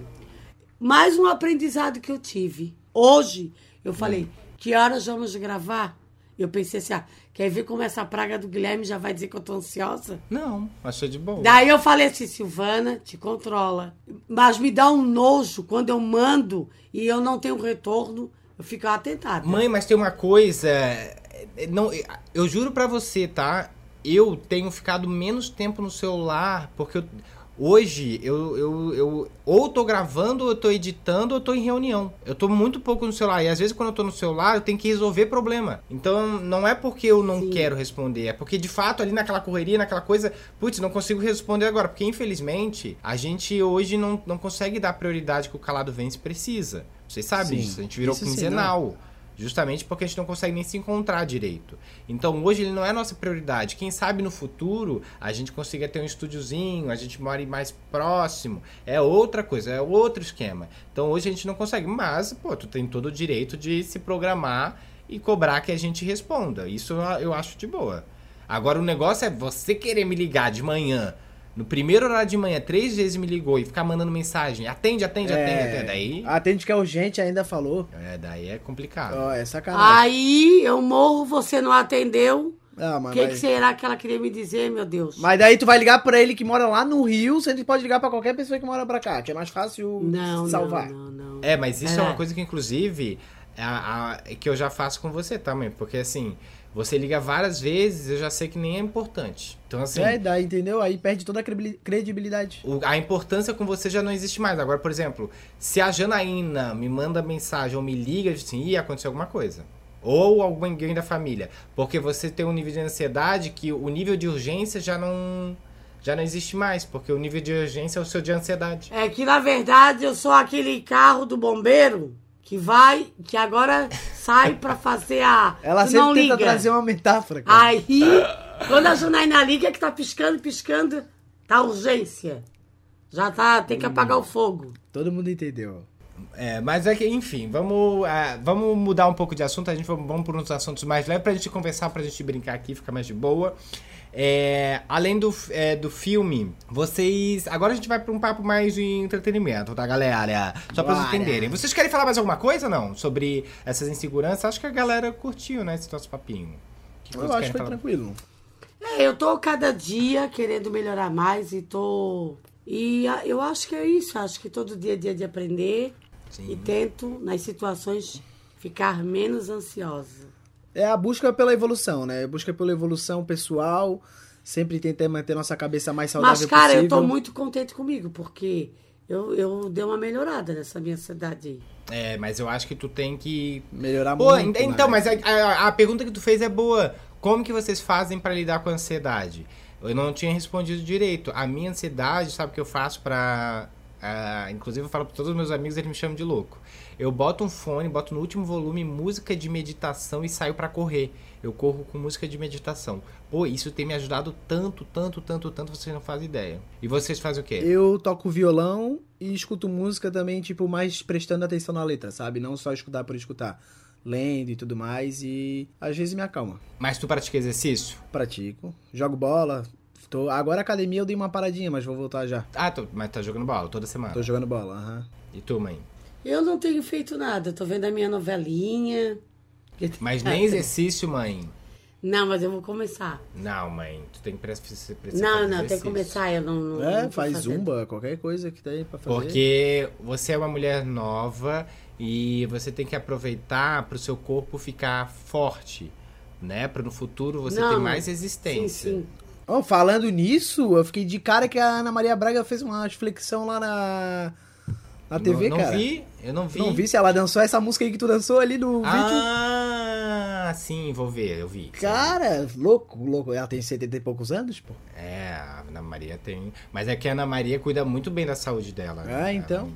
mais um aprendizado que eu tive. Hoje, eu falei, que horas vamos gravar? Eu pensei assim, ah, quer ver como essa praga do Guilherme já vai dizer que eu tô ansiosa? Não, achou de boa. Daí eu falei assim, Silvana, te controla. Mas me dá um nojo quando eu mando e eu não tenho retorno, eu fico atentada. Mãe, mas tem uma coisa. é, Não, eu juro pra você, tá? Eu tenho ficado menos tempo no celular, porque eu- hoje eu, eu, eu ou tô gravando, ou eu tô editando, ou tô em reunião. Eu tô muito pouco no celular. E às vezes quando eu tô no celular, eu tenho que resolver problema. Então não é porque eu não Sim. quero responder, é porque de fato ali naquela correria, naquela coisa, putz, não consigo responder agora. Porque infelizmente a gente hoje não, não consegue dar a prioridade que o calado vence precisa. Vocês sabem Sim, disso, a gente virou isso sim, quinzenal. Justamente porque a gente não consegue nem se encontrar direito. Então hoje ele não é nossa prioridade. Quem sabe no futuro a gente consiga ter um estúdiozinho, a gente mora mais próximo. É outra coisa, é outro esquema. Então hoje a gente não consegue. Mas, pô, tu tem todo o direito de se programar e cobrar que a gente responda. Isso eu acho de boa. Agora o negócio é você querer me ligar de manhã. No primeiro horário de manhã, três vezes me ligou e ficar mandando mensagem. Atende, atende, atende, atende. Daí, Atende que é urgente, ainda falou. é, daí é complicado. Ó, é sacanagem. Aí eu morro, você não atendeu. Ah, O mas, que, mas- que será que ela queria me dizer, meu Deus? mas daí tu vai ligar pra ele que mora lá no Rio, você pode ligar pra qualquer pessoa que mora pra cá, que é mais fácil não, salvar. não, não, não. É, mas isso é, É. uma coisa que, inclusive, a, a- que eu já faço com você também. Porque assim, você liga várias vezes, eu já sei que nem é importante. Então, assim, É, daí, entendeu? Aí perde toda a credi- credibilidade. o- a importância com você já não existe mais. Agora, por exemplo, se a Janaína me manda mensagem ou me liga, digo assim, ia acontecer alguma coisa. Ou alguém da família. Porque você tem um nível de ansiedade que o nível de urgência já não. Já não existe mais, porque o nível de urgência é o seu de ansiedade. É que, na verdade, eu sou aquele carro do bombeiro que vai, que agora sai pra fazer a. Ela Tu sempre não tenta liga. trazer uma metáfora, cara. Aí, quando a Janaína liga, que tá piscando, piscando, tá urgência. Já tá, tem que apagar o fogo. Todo mundo entendeu. É, mas é que, enfim, vamos, ah, vamos mudar um pouco de assunto. A gente vai- vamos para uns assuntos mais leves pra gente conversar, pra gente brincar aqui, ficar mais de boa. É, além do, é, do filme, vocês. Agora a gente vai para um papo mais de entretenimento, tá, galera? Só pra vocês Bora. entenderem. Vocês querem falar mais alguma coisa ou não? Sobre essas inseguranças? Acho que a galera curtiu, né, esse nosso papinho. O que Eu acho que foi falar? tranquilo. É, eu tô cada dia querendo melhorar mais e tô. E a- eu acho que é isso. Acho que todo dia é dia de aprender. Sim. E tento, nas situações, ficar menos ansiosa. É a busca pela evolução, né? A busca pela evolução pessoal. Sempre tentar manter nossa cabeça mais saudável Mas, cara, possível. eu tô muito contente comigo, porque eu, eu dei uma melhorada nessa minha ansiedade aí. É, mas eu acho que tu tem que Melhorar Pô, muito. ent- então, né? mas a, a- a pergunta que tu fez é boa. Como que vocês fazem pra lidar com a ansiedade? Eu não tinha respondido direito. A minha ansiedade, sabe o que eu faço pra. ah, inclusive, eu falo pra todos os meus amigos, eles me chamam de louco. Eu boto um fone, boto no último volume música de meditação e saio pra correr. Eu corro com música de meditação. Pô, isso tem me ajudado tanto, tanto, tanto, tanto, vocês não fazem ideia. E vocês fazem o quê? Eu toco violão e escuto música também, tipo, mais prestando atenção na letra, sabe? Não só escutar por escutar. Lendo e tudo mais. E às vezes me acalma. Mas tu pratica exercício? Pratico. Jogo bola. Tô... Agora academia eu dei uma paradinha, mas vou voltar já. Ah, tu, mas tá jogando bola toda semana. Tô jogando bola, aham. E tu, mãe? Eu não tenho feito nada, tô vendo a minha novelinha. Mas nem exercício, mãe. Não, mas eu vou começar. Não, mãe, tu tem que precisar Não, não, tem que começar, eu não. não É, não faz fazendo. zumba, qualquer coisa que tem pra fazer. Porque você é uma mulher nova e você tem que aproveitar para o seu corpo ficar forte, né? Para no futuro você Não, ter mais Sim, resistência. sim. Ó, falando nisso, eu fiquei de cara que a Ana Maria Braga fez uma flexão lá na, na TV, não, não cara. vi, eu não vi. Não vi se ela dançou essa música aí que tu dançou ali no vídeo. Ah, sim, vou ver, eu vi. Cara, louco, louco. Ela tem 70 e poucos anos, pô. É, a Ana Maria tem. Mas é que a Ana Maria cuida muito bem da saúde dela. né? Ah, então.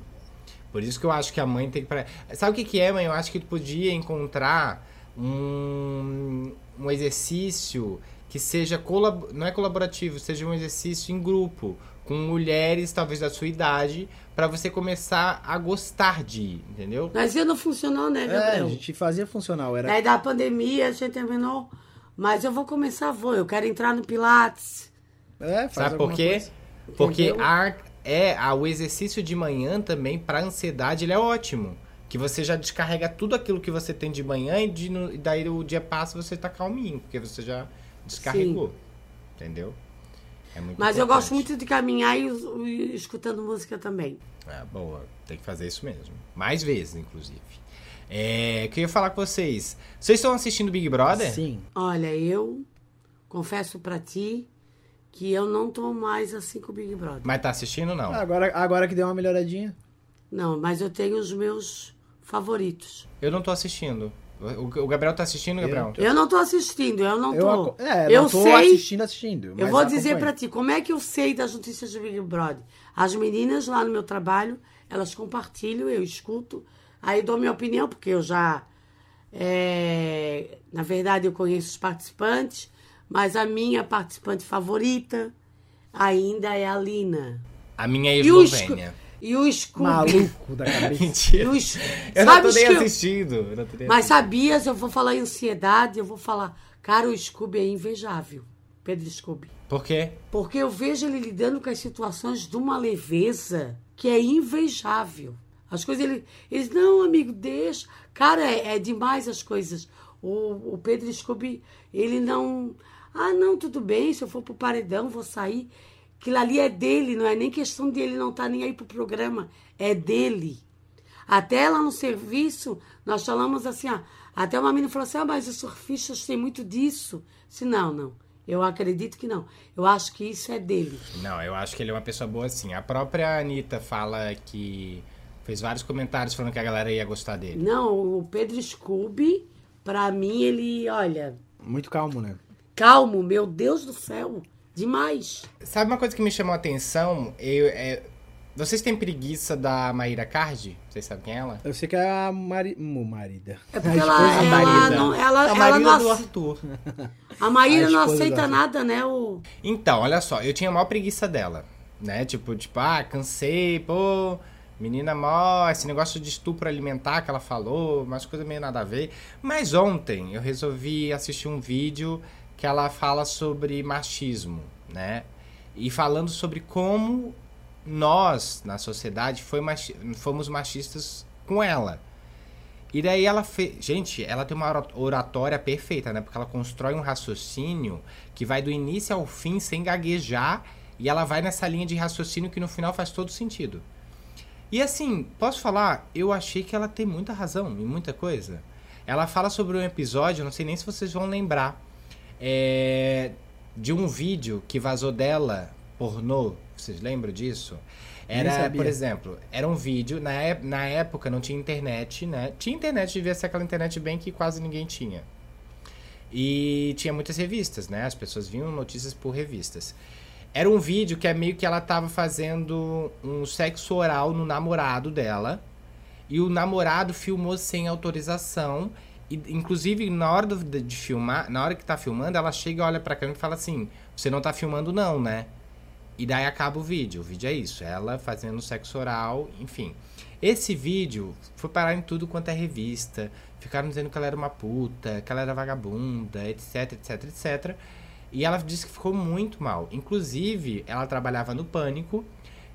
Por isso que eu acho que a mãe tem que. Sabe o que, que é, mãe? Eu acho que tu podia encontrar um, um exercício que seja. Colab... Não é colaborativo, seja um exercício em grupo. Com mulheres, talvez da sua idade, pra você começar a gostar de ir, entendeu? Mas não funcionou, né, É, Gabriel? a gente fazia funcional. Era... Daí da pandemia a gente terminou. Mas eu vou começar, vou. Eu quero entrar no Pilates. É, faz Sabe por quê? coisa. Porque a, é, a, o exercício de manhã também, pra ansiedade, ele é ótimo. Que você já descarrega tudo aquilo que você tem de manhã e, de, no- e daí o dia passa você tá calminho, porque você já descarregou. Entendeu? É muito Mas eu importante. gosto muito de caminhar e, e escutando música também. É, boa. Tem que fazer isso mesmo. Mais vezes, inclusive. É, queria falar com vocês. Vocês estão assistindo Big Brother? Sim. Olha, eu confesso pra ti que eu não tô mais assim com o Big Brother. Mas tá assistindo ou não? Agora, agora que deu uma melhoradinha. Não, mas eu tenho os meus favoritos. Eu não tô assistindo. O, Gabriel tá assistindo, Gabriel? Eu não tô assistindo, eu não Eu, tô. aco- é, eu não tô sei. assistindo, assistindo. Eu vou dizer pra ti, como é que eu sei das notícias do Big Brother? As meninas lá no meu trabalho, elas compartilham, eu escuto, aí dou minha opinião, porque eu já. é, na verdade, eu conheço os participantes, mas a minha participante favorita ainda é a Lina. A minha é E Eslovênia. E o Scooby. Maluco da cabeça. Mentira. Eu não tô nem que eu- assistindo. eu não tô nem Mas assistindo. sabias, eu vou falar em ansiedade, eu vou falar, cara, o Scooby é invejável. Pedro Scooby. Por quê? Porque eu vejo ele lidando com as situações de uma leveza que é invejável. As coisas, ele, não, amigo, deixa. Cara, é, é demais as coisas. O, o Pedro Scooby, ele não. Ah, não, tudo bem, se eu for pro paredão, vou sair. Aquilo ali é dele, não é nem questão dele não estar nem aí pro programa. É dele. Até lá no serviço, nós falamos assim, ó. Até uma menina falou assim: ah, mas os surfistas têm muito disso. Se não, não. Eu acredito que não. Eu acho que isso é dele. Não, eu acho que ele é uma pessoa boa assim. A própria Anitta fala que. Fez vários comentários falando que a galera ia gostar dele. Não, o Pedro Scooby, pra mim, ele, olha, Muito calmo, né? calmo, meu Deus do céu. Demais. Sabe uma coisa que me chamou a atenção? Eu, é, vocês têm preguiça da Maíra Cardi? Vocês sabem quem é ela? Eu sei que é a mari... mo- marida. É porque A ela, ela, marida. não, ela, a ela Maíra não do Arthur. A Maíra A não aceita nada, né? O... Então, olha só, eu tinha a maior preguiça dela, né? Tipo, tipo, ah, cansei, pô, menina mó, esse negócio de estupro alimentar que ela falou, umas coisas meio nada a ver. Mas ontem eu resolvi assistir um vídeo que ela fala sobre machismo, né? E falando sobre como nós, na sociedade, machi- fomos machistas com ela. E daí ela fez. Gente, ela tem uma ora- oratória perfeita, né? Porque ela constrói um raciocínio que vai do início ao fim sem gaguejar. E ela vai nessa linha de raciocínio que no final faz todo sentido. E assim, posso falar? Eu achei que ela tem muita razão em muita coisa. Ela fala sobre um episódio, não sei nem se vocês vão lembrar, é, de um vídeo que vazou dela, pornô. Vocês lembram disso? Era, por exemplo, era um vídeo, na, na época não tinha internet, né? Tinha internet, devia ser aquela internet bem que quase ninguém tinha. E tinha muitas revistas, né? As pessoas vinham notícias por revistas. Era um vídeo que é meio que ela tava fazendo um sexo oral no namorado dela. E o namorado filmou sem autorização. E, inclusive, na hora de, de filmar, na hora que tá filmando, ela chega olha pra câmera e fala assim: Você não tá filmando, não, né? E daí acaba o vídeo. O vídeo é isso, ela fazendo sexo oral, enfim. Esse vídeo foi parar em tudo quanto é revista. Ficaram dizendo que ela era uma puta, que ela era vagabunda, etc, etc, etc. E ela disse que ficou muito mal. Inclusive, ela trabalhava no Pânico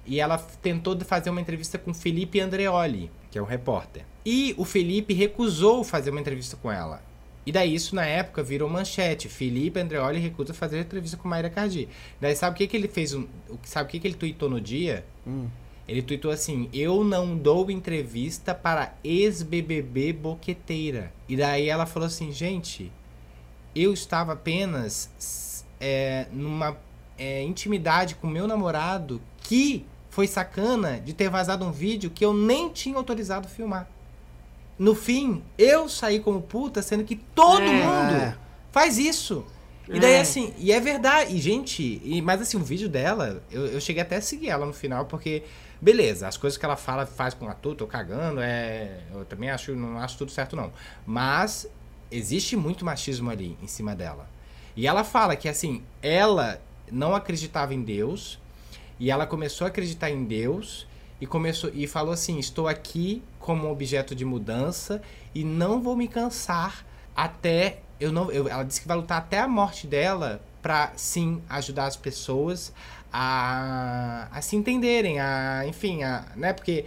e ela tentou fazer uma entrevista com Felipe Andreoli, que é o repórter. E o Felipe recusou fazer uma entrevista com ela. E daí isso na época virou manchete. Felipe Andreoli recusa fazer entrevista com Mayra Cardi. Daí sabe o que, que ele fez? Um, sabe o que, que ele tweetou no dia? Hum. Ele tweetou assim: Eu não dou entrevista para ex-BBB boqueteira. E daí ela falou assim: Gente, eu estava apenas é, numa é, intimidade com meu namorado que foi sacana de ter vazado um vídeo que eu nem tinha autorizado filmar. No fim, eu saí como puta, sendo que todo É. mundo faz isso. E daí, É. assim, e é verdade. E, gente, e, mas assim, o vídeo dela, eu, eu cheguei até a seguir ela no final, porque, beleza, as coisas que ela fala, faz com o ator, tô cagando, é. Eu também acho, não acho tudo certo, não. Mas existe muito machismo ali em cima dela. E ela fala que, assim, ela não acreditava em Deus, e ela começou a acreditar em Deus e começou e falou assim: "Estou aqui como objeto de mudança e não vou me cansar até eu não eu- ela disse que vai lutar até a morte dela para sim ajudar as pessoas a, a se entenderem, a enfim, a, né? Porque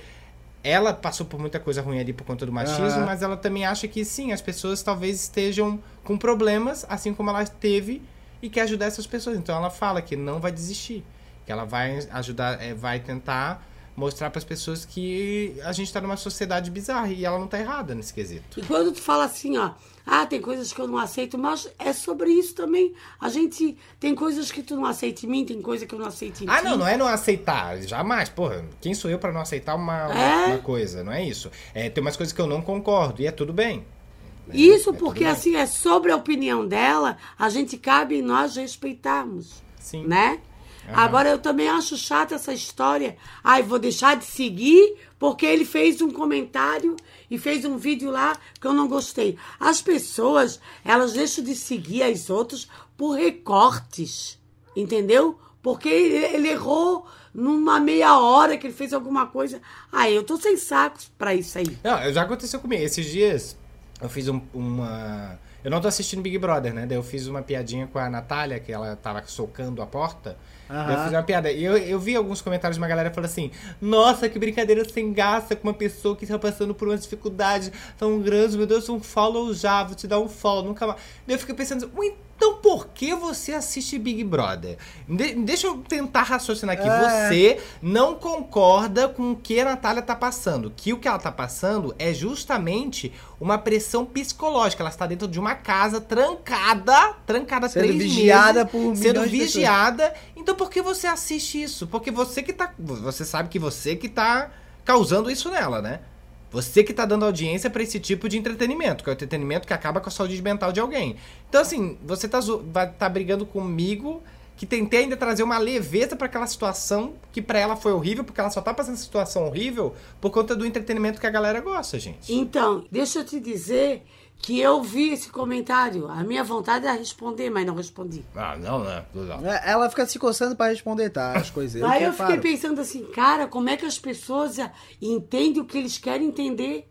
ela passou por muita coisa ruim ali por conta do machismo, Aham. mas ela também acha que sim, as pessoas talvez estejam com problemas, assim como ela teve, e quer ajudar essas pessoas. Então ela fala que não vai desistir, que ela vai ajudar, é, vai tentar mostrar para as pessoas que a gente tá numa sociedade bizarra e ela não tá errada nesse quesito. E quando tu fala assim, ó, ah, tem coisas que eu não aceito, mas é sobre isso também. A gente tem coisas que tu não aceita em mim, tem coisa que eu não aceito em Ah, ti. não, não é não aceitar, jamais, porra. Quem sou eu para não aceitar uma, É? uma coisa? Não é isso. É, tem umas coisas que eu não concordo e é tudo bem. Isso É tudo porque, assim, é sobre a opinião dela, a gente cabe em nós respeitarmos, Sim. né? Agora, eu também acho chata essa história. Ai, vou deixar de seguir porque ele fez um comentário e fez um vídeo lá que eu não gostei. As pessoas, elas deixam de seguir as outras por recortes, entendeu? Porque ele, ele errou numa meia hora que ele fez alguma coisa. Ai, eu tô sem sacos pra isso aí. Não, já aconteceu comigo. Esses dias eu fiz um- uma. Eu não tô assistindo Big Brother, né? Daí eu fiz uma piadinha com a Natália, que ela tava socando a porta. Daí Eu fiz uma piada. E eu, eu vi alguns comentários de uma galera falando assim: Nossa, que brincadeira sem graça com uma pessoa que está passando por umas dificuldades tão grandes. Meu Deus, um follow já, vou te dar um follow, nunca mais. Daí eu fiquei pensando: "Ué, Então por que você assiste Big Brother? De- deixa eu tentar raciocinar aqui. É. Você não concorda com o que a Natália tá passando. Que o que ela tá passando é justamente uma pressão psicológica. Ela está dentro de uma casa trancada, trancada Sendo três vigiada meses, por sendo vigiada. Então por que você assiste isso? Porque você que tá. Você sabe que você que tá causando isso nela, né? Você que tá dando audiência pra esse tipo de entretenimento, que é o entretenimento que acaba com a saúde mental de alguém. Então, assim, você tá, tá brigando comigo, que tentei ainda trazer uma leveza pra aquela situação que pra ela foi horrível, porque ela só tá passando situação horrível por conta do entretenimento que a galera gosta, gente. Então, deixa eu te dizer que eu vi esse comentário. A minha vontade era responder, mas não respondi. Ah, não, né? Não. É, Ela fica se coçando pra responder, tá? As coisas. Aí eu reparo. fiquei pensando assim, cara, como é que as pessoas ah, entendem o que eles querem entender?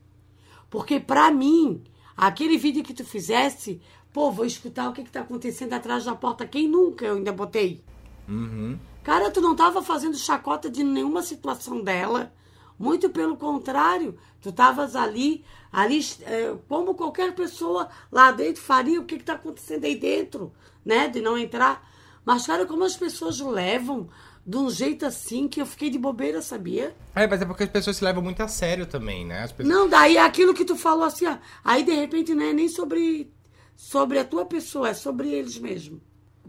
Porque pra mim, aquele vídeo que tu fizesse, pô, vou escutar o que, que tá acontecendo atrás da porta. Quem nunca eu ainda botei? Uhum. Cara, tu não tava fazendo chacota de nenhuma situação dela. Muito pelo contrário, tu tavas ali, ali é, como qualquer pessoa lá dentro faria o que, que tá acontecendo aí dentro, né? De não entrar. Mas, cara, como as pessoas levam de um jeito assim que eu fiquei de bobeira, sabia? É, mas é porque as pessoas se levam muito a sério também, né? As pessoas... Não, daí é aquilo que tu falou assim, ó, aí de repente não é nem sobre, sobre a tua pessoa, é sobre eles mesmo.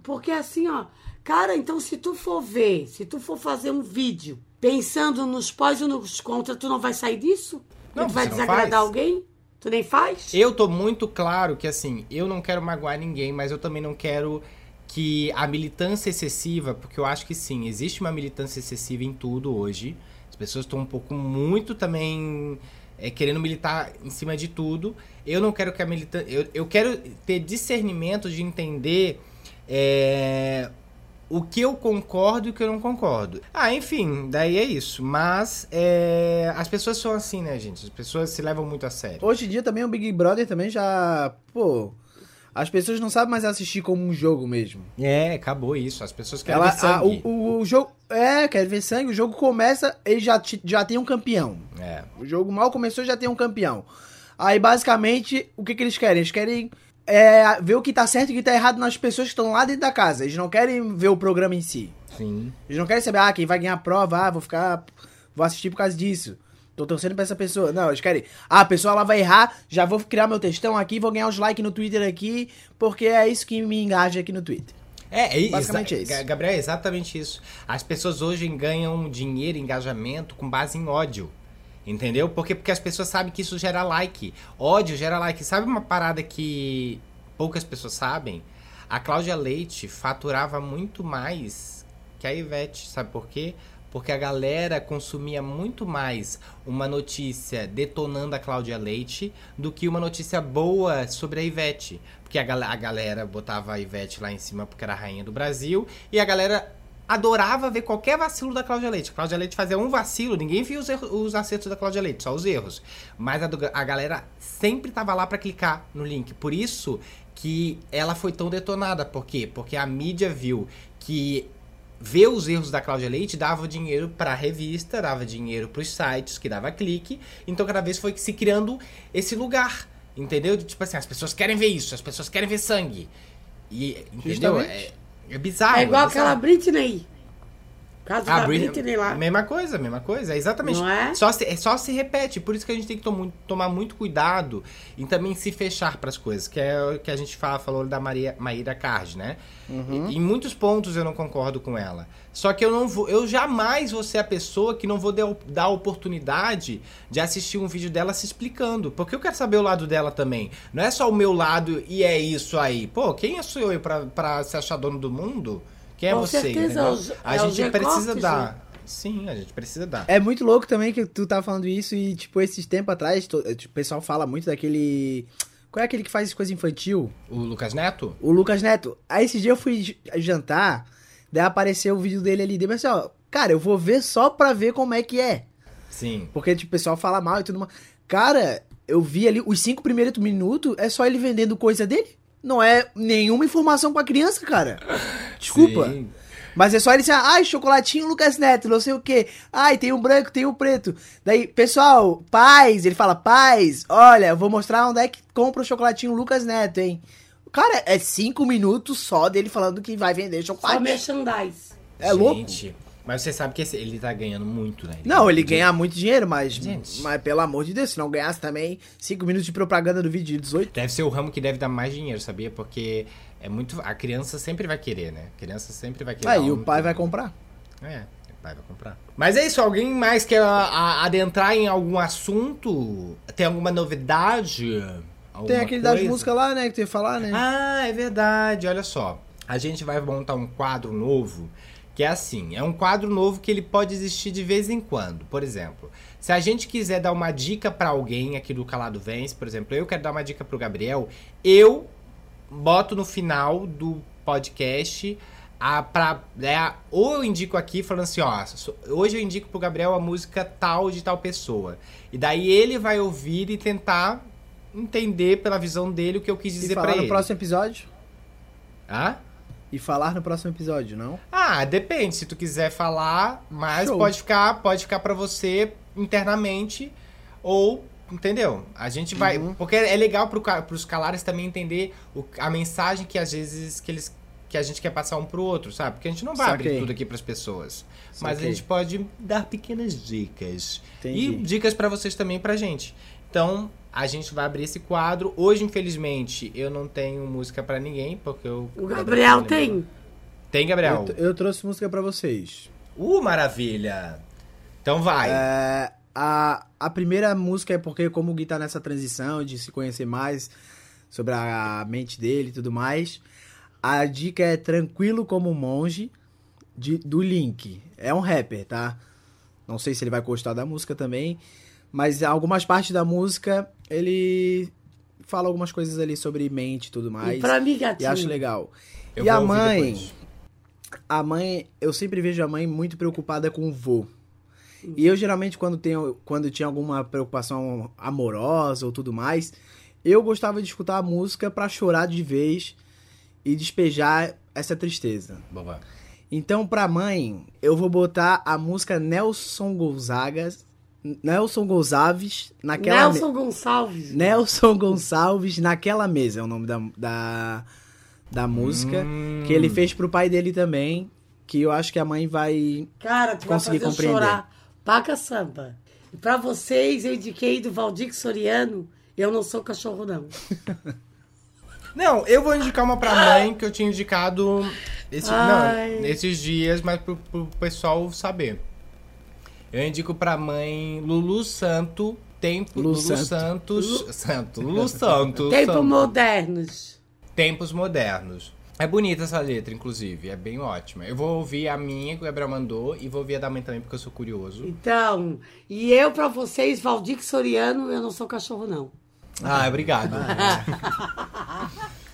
Porque assim, ó, cara, então se tu for ver, se tu for fazer um vídeo pensando nos pós e nos contra, tu não vai sair disso? Não, tu vai desagradar faz. alguém? Tu nem faz? Eu tô muito claro que, assim, eu não quero magoar ninguém, mas eu também não quero que a militância excessiva, porque eu acho que sim, existe uma militância excessiva em tudo hoje. As pessoas estão um pouco muito também é, querendo militar em cima de tudo. Eu não quero que a militância. Eu, eu quero ter discernimento de entender. é, o que eu concordo e o que eu não concordo. Ah, enfim, daí é isso. Mas é, as pessoas são assim, né, gente? As pessoas se levam muito a sério. Hoje em dia também o Big Brother também já. Pô. As pessoas não sabem mais assistir como um jogo mesmo. É, acabou isso. As pessoas querem Ela, ver sangue. a- o, o jogo. É, quer ver sangue. O jogo começa, ele já, já tem um campeão. É. O jogo mal começou já tem um campeão. Aí, basicamente, o que, que eles querem? Eles querem é, ver o que tá certo e o que tá errado nas pessoas que estão lá dentro da casa. Eles não querem ver o programa em si. Sim. Eles não querem saber, ah, quem vai ganhar a prova, ah, vou ficar. Vou assistir por causa disso. Tô torcendo pra essa pessoa. Não, eles querem. Ah, a pessoa ela vai errar, já vou criar meu textão aqui, vou ganhar os likes no Twitter aqui, porque é isso que me engaja aqui no Twitter. É, é Basicamente é isso. Ga- Gabriel, é exatamente isso. As pessoas hoje ganham dinheiro, engajamento com base em ódio. Entendeu? Porque, porque as pessoas sabem que isso gera like. Ódio gera like. Sabe uma parada que poucas pessoas sabem? A Cláudia Leite faturava muito mais que a Ivete. Sabe por quê? Porque a galera consumia muito mais uma notícia detonando a Cláudia Leite do que uma notícia boa sobre a Ivete. Porque a, gal- a galera botava a Ivete lá em cima porque era a rainha do Brasil e a galera adorava ver qualquer vacilo da Cláudia Leite. A Cláudia Leite fazia um vacilo, ninguém via os, erros- os acertos da Cláudia Leite, só os erros. Mas a, do- a galera sempre tava lá pra clicar no link. Por isso que ela foi tão detonada. Por quê? Porque a mídia viu que ver os erros da Cláudia Leite dava dinheiro pra revista, dava dinheiro pros sites, que dava clique. Então cada vez foi se criando esse lugar. Entendeu? De, Tipo assim, as pessoas querem ver isso, as pessoas querem ver sangue. E, entendeu? Justamente. é bizarro. é igual bizarro. aquela Britney. Caso A da Britney, Britney lá. Mesma coisa, mesma coisa. É exatamente. Não é? Só se, é só se repete. Por isso que a gente tem que tom- tomar muito cuidado e também se fechar para as coisas. Que é o que a gente fala, falou da Maria, Maíra Card, né? Uhum. E- em muitos pontos eu não concordo com ela. Só que eu não vou. Eu jamais vou ser a pessoa que não vou dar, dar a oportunidade de assistir um vídeo dela se explicando. Porque eu quero saber o lado dela também. Não é só o meu lado e é isso aí. Pô, quem sou eu pra se achar dono do mundo? Quem é Com você? certeza, os- a é gente precisa recortes, dar. né? Sim, a gente precisa dar. É muito louco também que tu tá falando isso e, tipo, esses tempos atrás, to- tipo, o pessoal fala muito daquele. Qual é aquele que faz coisa infantil? O Lucas Neto? O Lucas Neto. Aí esse dia eu fui jantar, daí apareceu o vídeo dele ali. Daí eu pensei, ó, cara, eu vou ver só pra ver como é que é. Sim. Porque, tipo, o pessoal fala mal e tudo mais. Cara, eu vi ali, os cinco primeiros minutos é só ele vendendo coisa dele. Não é nenhuma informação pra criança, cara. Desculpa. Sim. Mas é só ele dizer, ai, chocolatinho Lucas Neto, não sei o quê. Ai, tem um branco, tem um preto. Daí, pessoal, pais, ele fala, pais, olha, eu vou mostrar onde é que compra o chocolatinho Lucas Neto, hein. Cara, é cinco minutos só dele falando que vai vender Só chocolate. merchandise. É louco. Mas você sabe que esse- ele tá ganhando muito, né? Não, ele ganha muito dinheiro, mas, Gente. mas pelo amor de Deus, se não ganhasse também cinco minutos de propaganda do vídeo de 18. Deve ser o ramo que deve dar mais dinheiro, sabia? Porque é muito. A criança sempre vai querer, né? A criança sempre vai querer. Aí dar o um- pai vai comprar. É, o pai vai comprar. Mas é isso, alguém mais quer adentrar em algum assunto? Tem alguma novidade? Alguma Tem aquele das coisa? músicas lá, né, que tu ia falar, né? Ah, é verdade. Olha só. A gente vai montar um quadro novo que é assim: é um quadro novo que ele pode existir de vez em quando. Por exemplo, se a gente quiser dar uma dica pra alguém aqui do Calado Vence, por exemplo, eu quero dar uma dica pro Gabriel, eu boto no final do podcast a pra, é, ou eu indico aqui falando assim, ó, hoje eu indico pro Gabriel a música tal de tal pessoa. E daí ele vai ouvir e tentar entender pela visão dele o que eu quis dizer pra falar no ele. próximo episódio? Hã? E falar no próximo episódio, não? Ah, depende. Se tu quiser falar, mas Show. pode ficar, pode ficar para você internamente ou entendeu? A gente vai, Uhum. porque é legal ca- pros calares também entender o- a mensagem que às vezes que eles que a gente quer passar um pro outro, sabe? Porque a gente não vai Saquei. abrir tudo aqui pras pessoas, mas a Saquei. gente pode dar pequenas dicas Entendi. e dicas pra vocês também pra gente. Então, a gente vai abrir esse quadro. Hoje, infelizmente, eu não tenho música pra ninguém, porque eu O Gabriel tem. Tem, Gabriel? Eu, eu trouxe música pra vocês. Uh, maravilha! Então vai. É, a, a primeira música é porque, como o Gui tá nessa transição de se conhecer mais sobre a mente dele e tudo mais, a dica é Tranquilo como um Monge, de- do Link. É um rapper, tá? Não sei se ele vai gostar da música também, mas algumas partes da música ele fala algumas coisas ali sobre mente e tudo mais. E pra mim, E gatinho. acho legal. Eu e a mãe, depois. a mãe, eu sempre vejo a mãe muito preocupada com o vô. E eu geralmente quando tenho, quando tinha alguma preocupação amorosa ou tudo mais, eu gostava de escutar a música pra chorar de vez e despejar essa tristeza. Boa. Então, pra mãe, eu vou botar a música Nelson Gonzaga, Nelson Gonçalves naquela me- Nelson Gonçalves. Nelson Gonçalves naquela mesa é o nome da, da, da música Hum. que ele fez pro pai dele também, que eu acho que a mãe vai Cara, tu vai Consegui fazer compreender. chorar. Paca samba. E pra vocês, eu indiquei do Valdir Soriano, eu não sou cachorro, não. Não, eu vou indicar uma pra mãe que eu tinha indicado esse, não, esses dias, mas pro, pro pessoal saber. Eu indico pra mãe Lulu Santo, Tempo, Lulu Lulu, Santo. Santos. Santo, Lulu Santo. Tempo Santo. modernos. Tempos modernos. É bonita essa letra, inclusive. É bem ótima. Eu vou ouvir a minha que o Gabriel mandou e vou ouvir a da mãe também, porque eu sou curioso. Então, e eu pra vocês, Valdir Soriano, eu não sou cachorro, não. Ah, obrigado.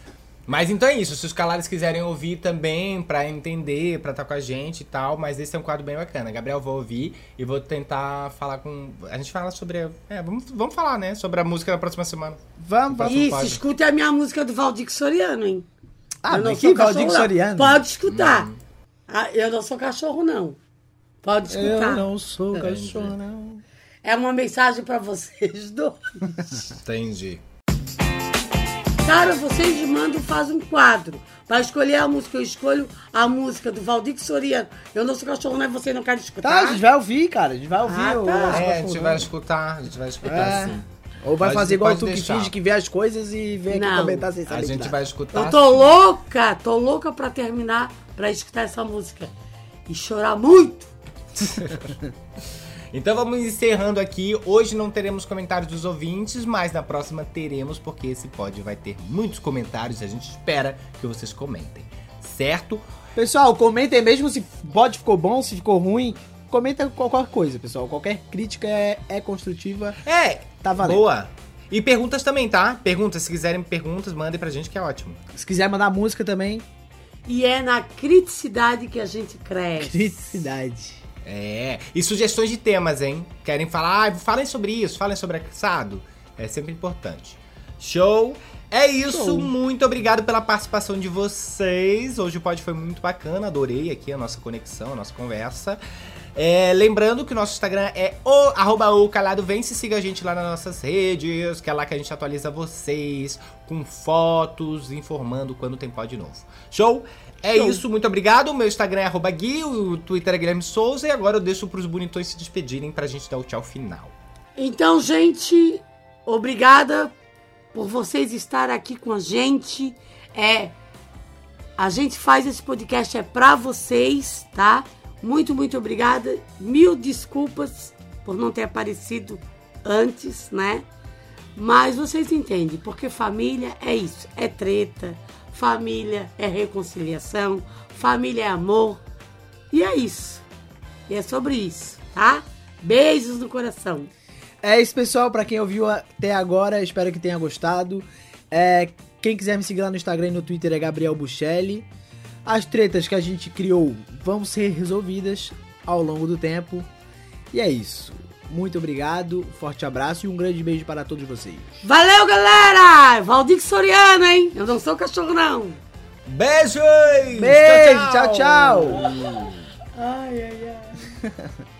Mas então é isso. Se os calares quiserem ouvir também, pra entender, pra estar com a gente e tal, mas esse é um quadro bem bacana. Gabriel, vou ouvir e vou tentar falar com. A gente fala sobre. É, vamos, vamos falar, né? Sobre a música da próxima semana. Vamos, vamos. Isso, pode. escute a minha música do Valdir Soriano, hein? Ah, eu não sou que Valdir. Soriano? Pode escutar. Ah, eu não sou cachorro, não. Pode escutar. Eu não sou cachorro, não. É uma mensagem pra vocês dois. Entendi. Cara, vocês me mandam, faz um quadro. Pra escolher a música, eu escolho a música do Valdir Soriano. Eu não sou cachorro, não é você não quer Tá, escutar? a gente vai ouvir, cara. A gente vai ouvir. Ah, o tá. É, a gente vai escutar, a gente vai escutar É. sim. Ou vai Pode- fazer igual tu que finge que vê as coisas e vem aqui Não. comentar sem saber A gente vai escutar. Eu tô louca, tô louca pra terminar, pra escutar essa música. E chorar muito. Então vamos encerrando aqui. Hoje não teremos comentários dos ouvintes, mas na próxima teremos, porque esse pod vai ter muitos comentários e a gente espera que vocês comentem. Certo? Pessoal, comentem mesmo se pode ficou bom, se ficou ruim. Comenta qualquer coisa, pessoal. Qualquer crítica é, é construtiva. É, Tá valendo. boa. E perguntas também, tá? Perguntas, se quiserem perguntas, mandem pra gente que é ótimo. Se quiser mandar música também, E é na criticidade que a gente cresce. criticidade. É. E sugestões de temas, hein? Querem falar? Ah, falem sobre isso, falem sobre assado. É sempre importante. Show. É isso, Show. muito obrigado pela participação de vocês. Hoje o pod foi muito bacana, adorei aqui a nossa conexão, a nossa conversa. É, lembrando que o nosso Instagram é o arroba o calado vence, siga a gente lá nas nossas redes, que é lá que a gente atualiza vocês com fotos, informando quando tem pod novo. Show? É Show. isso, muito obrigado. O meu Instagram é arroba Gui, o Twitter é Guilherme Souza e agora eu deixo pros bonitões se despedirem pra gente dar o tchau final. Então, gente, obrigada por vocês estarem aqui com a gente. É, a gente faz esse podcast é pra vocês, tá? Muito, muito obrigada. Mil desculpas por não ter aparecido antes, né? Mas vocês entendem, porque família é isso, é treta, família é reconciliação, família é amor. E é isso. E é sobre isso, tá? Beijos no coração. É isso, pessoal. Pra quem ouviu até agora, espero que tenha gostado. É, quem quiser me seguir lá no Instagram e no Twitter é Gabriel Buchelli. As tretas que a gente criou vão ser resolvidas ao longo do tempo. E é isso. Muito obrigado, forte abraço e um grande beijo para todos vocês. Valeu, galera! Valdir Soriano, hein? Eu não sou cachorro, não. Beijos! Beijo, tchau, tchau. Ai, ai, ai.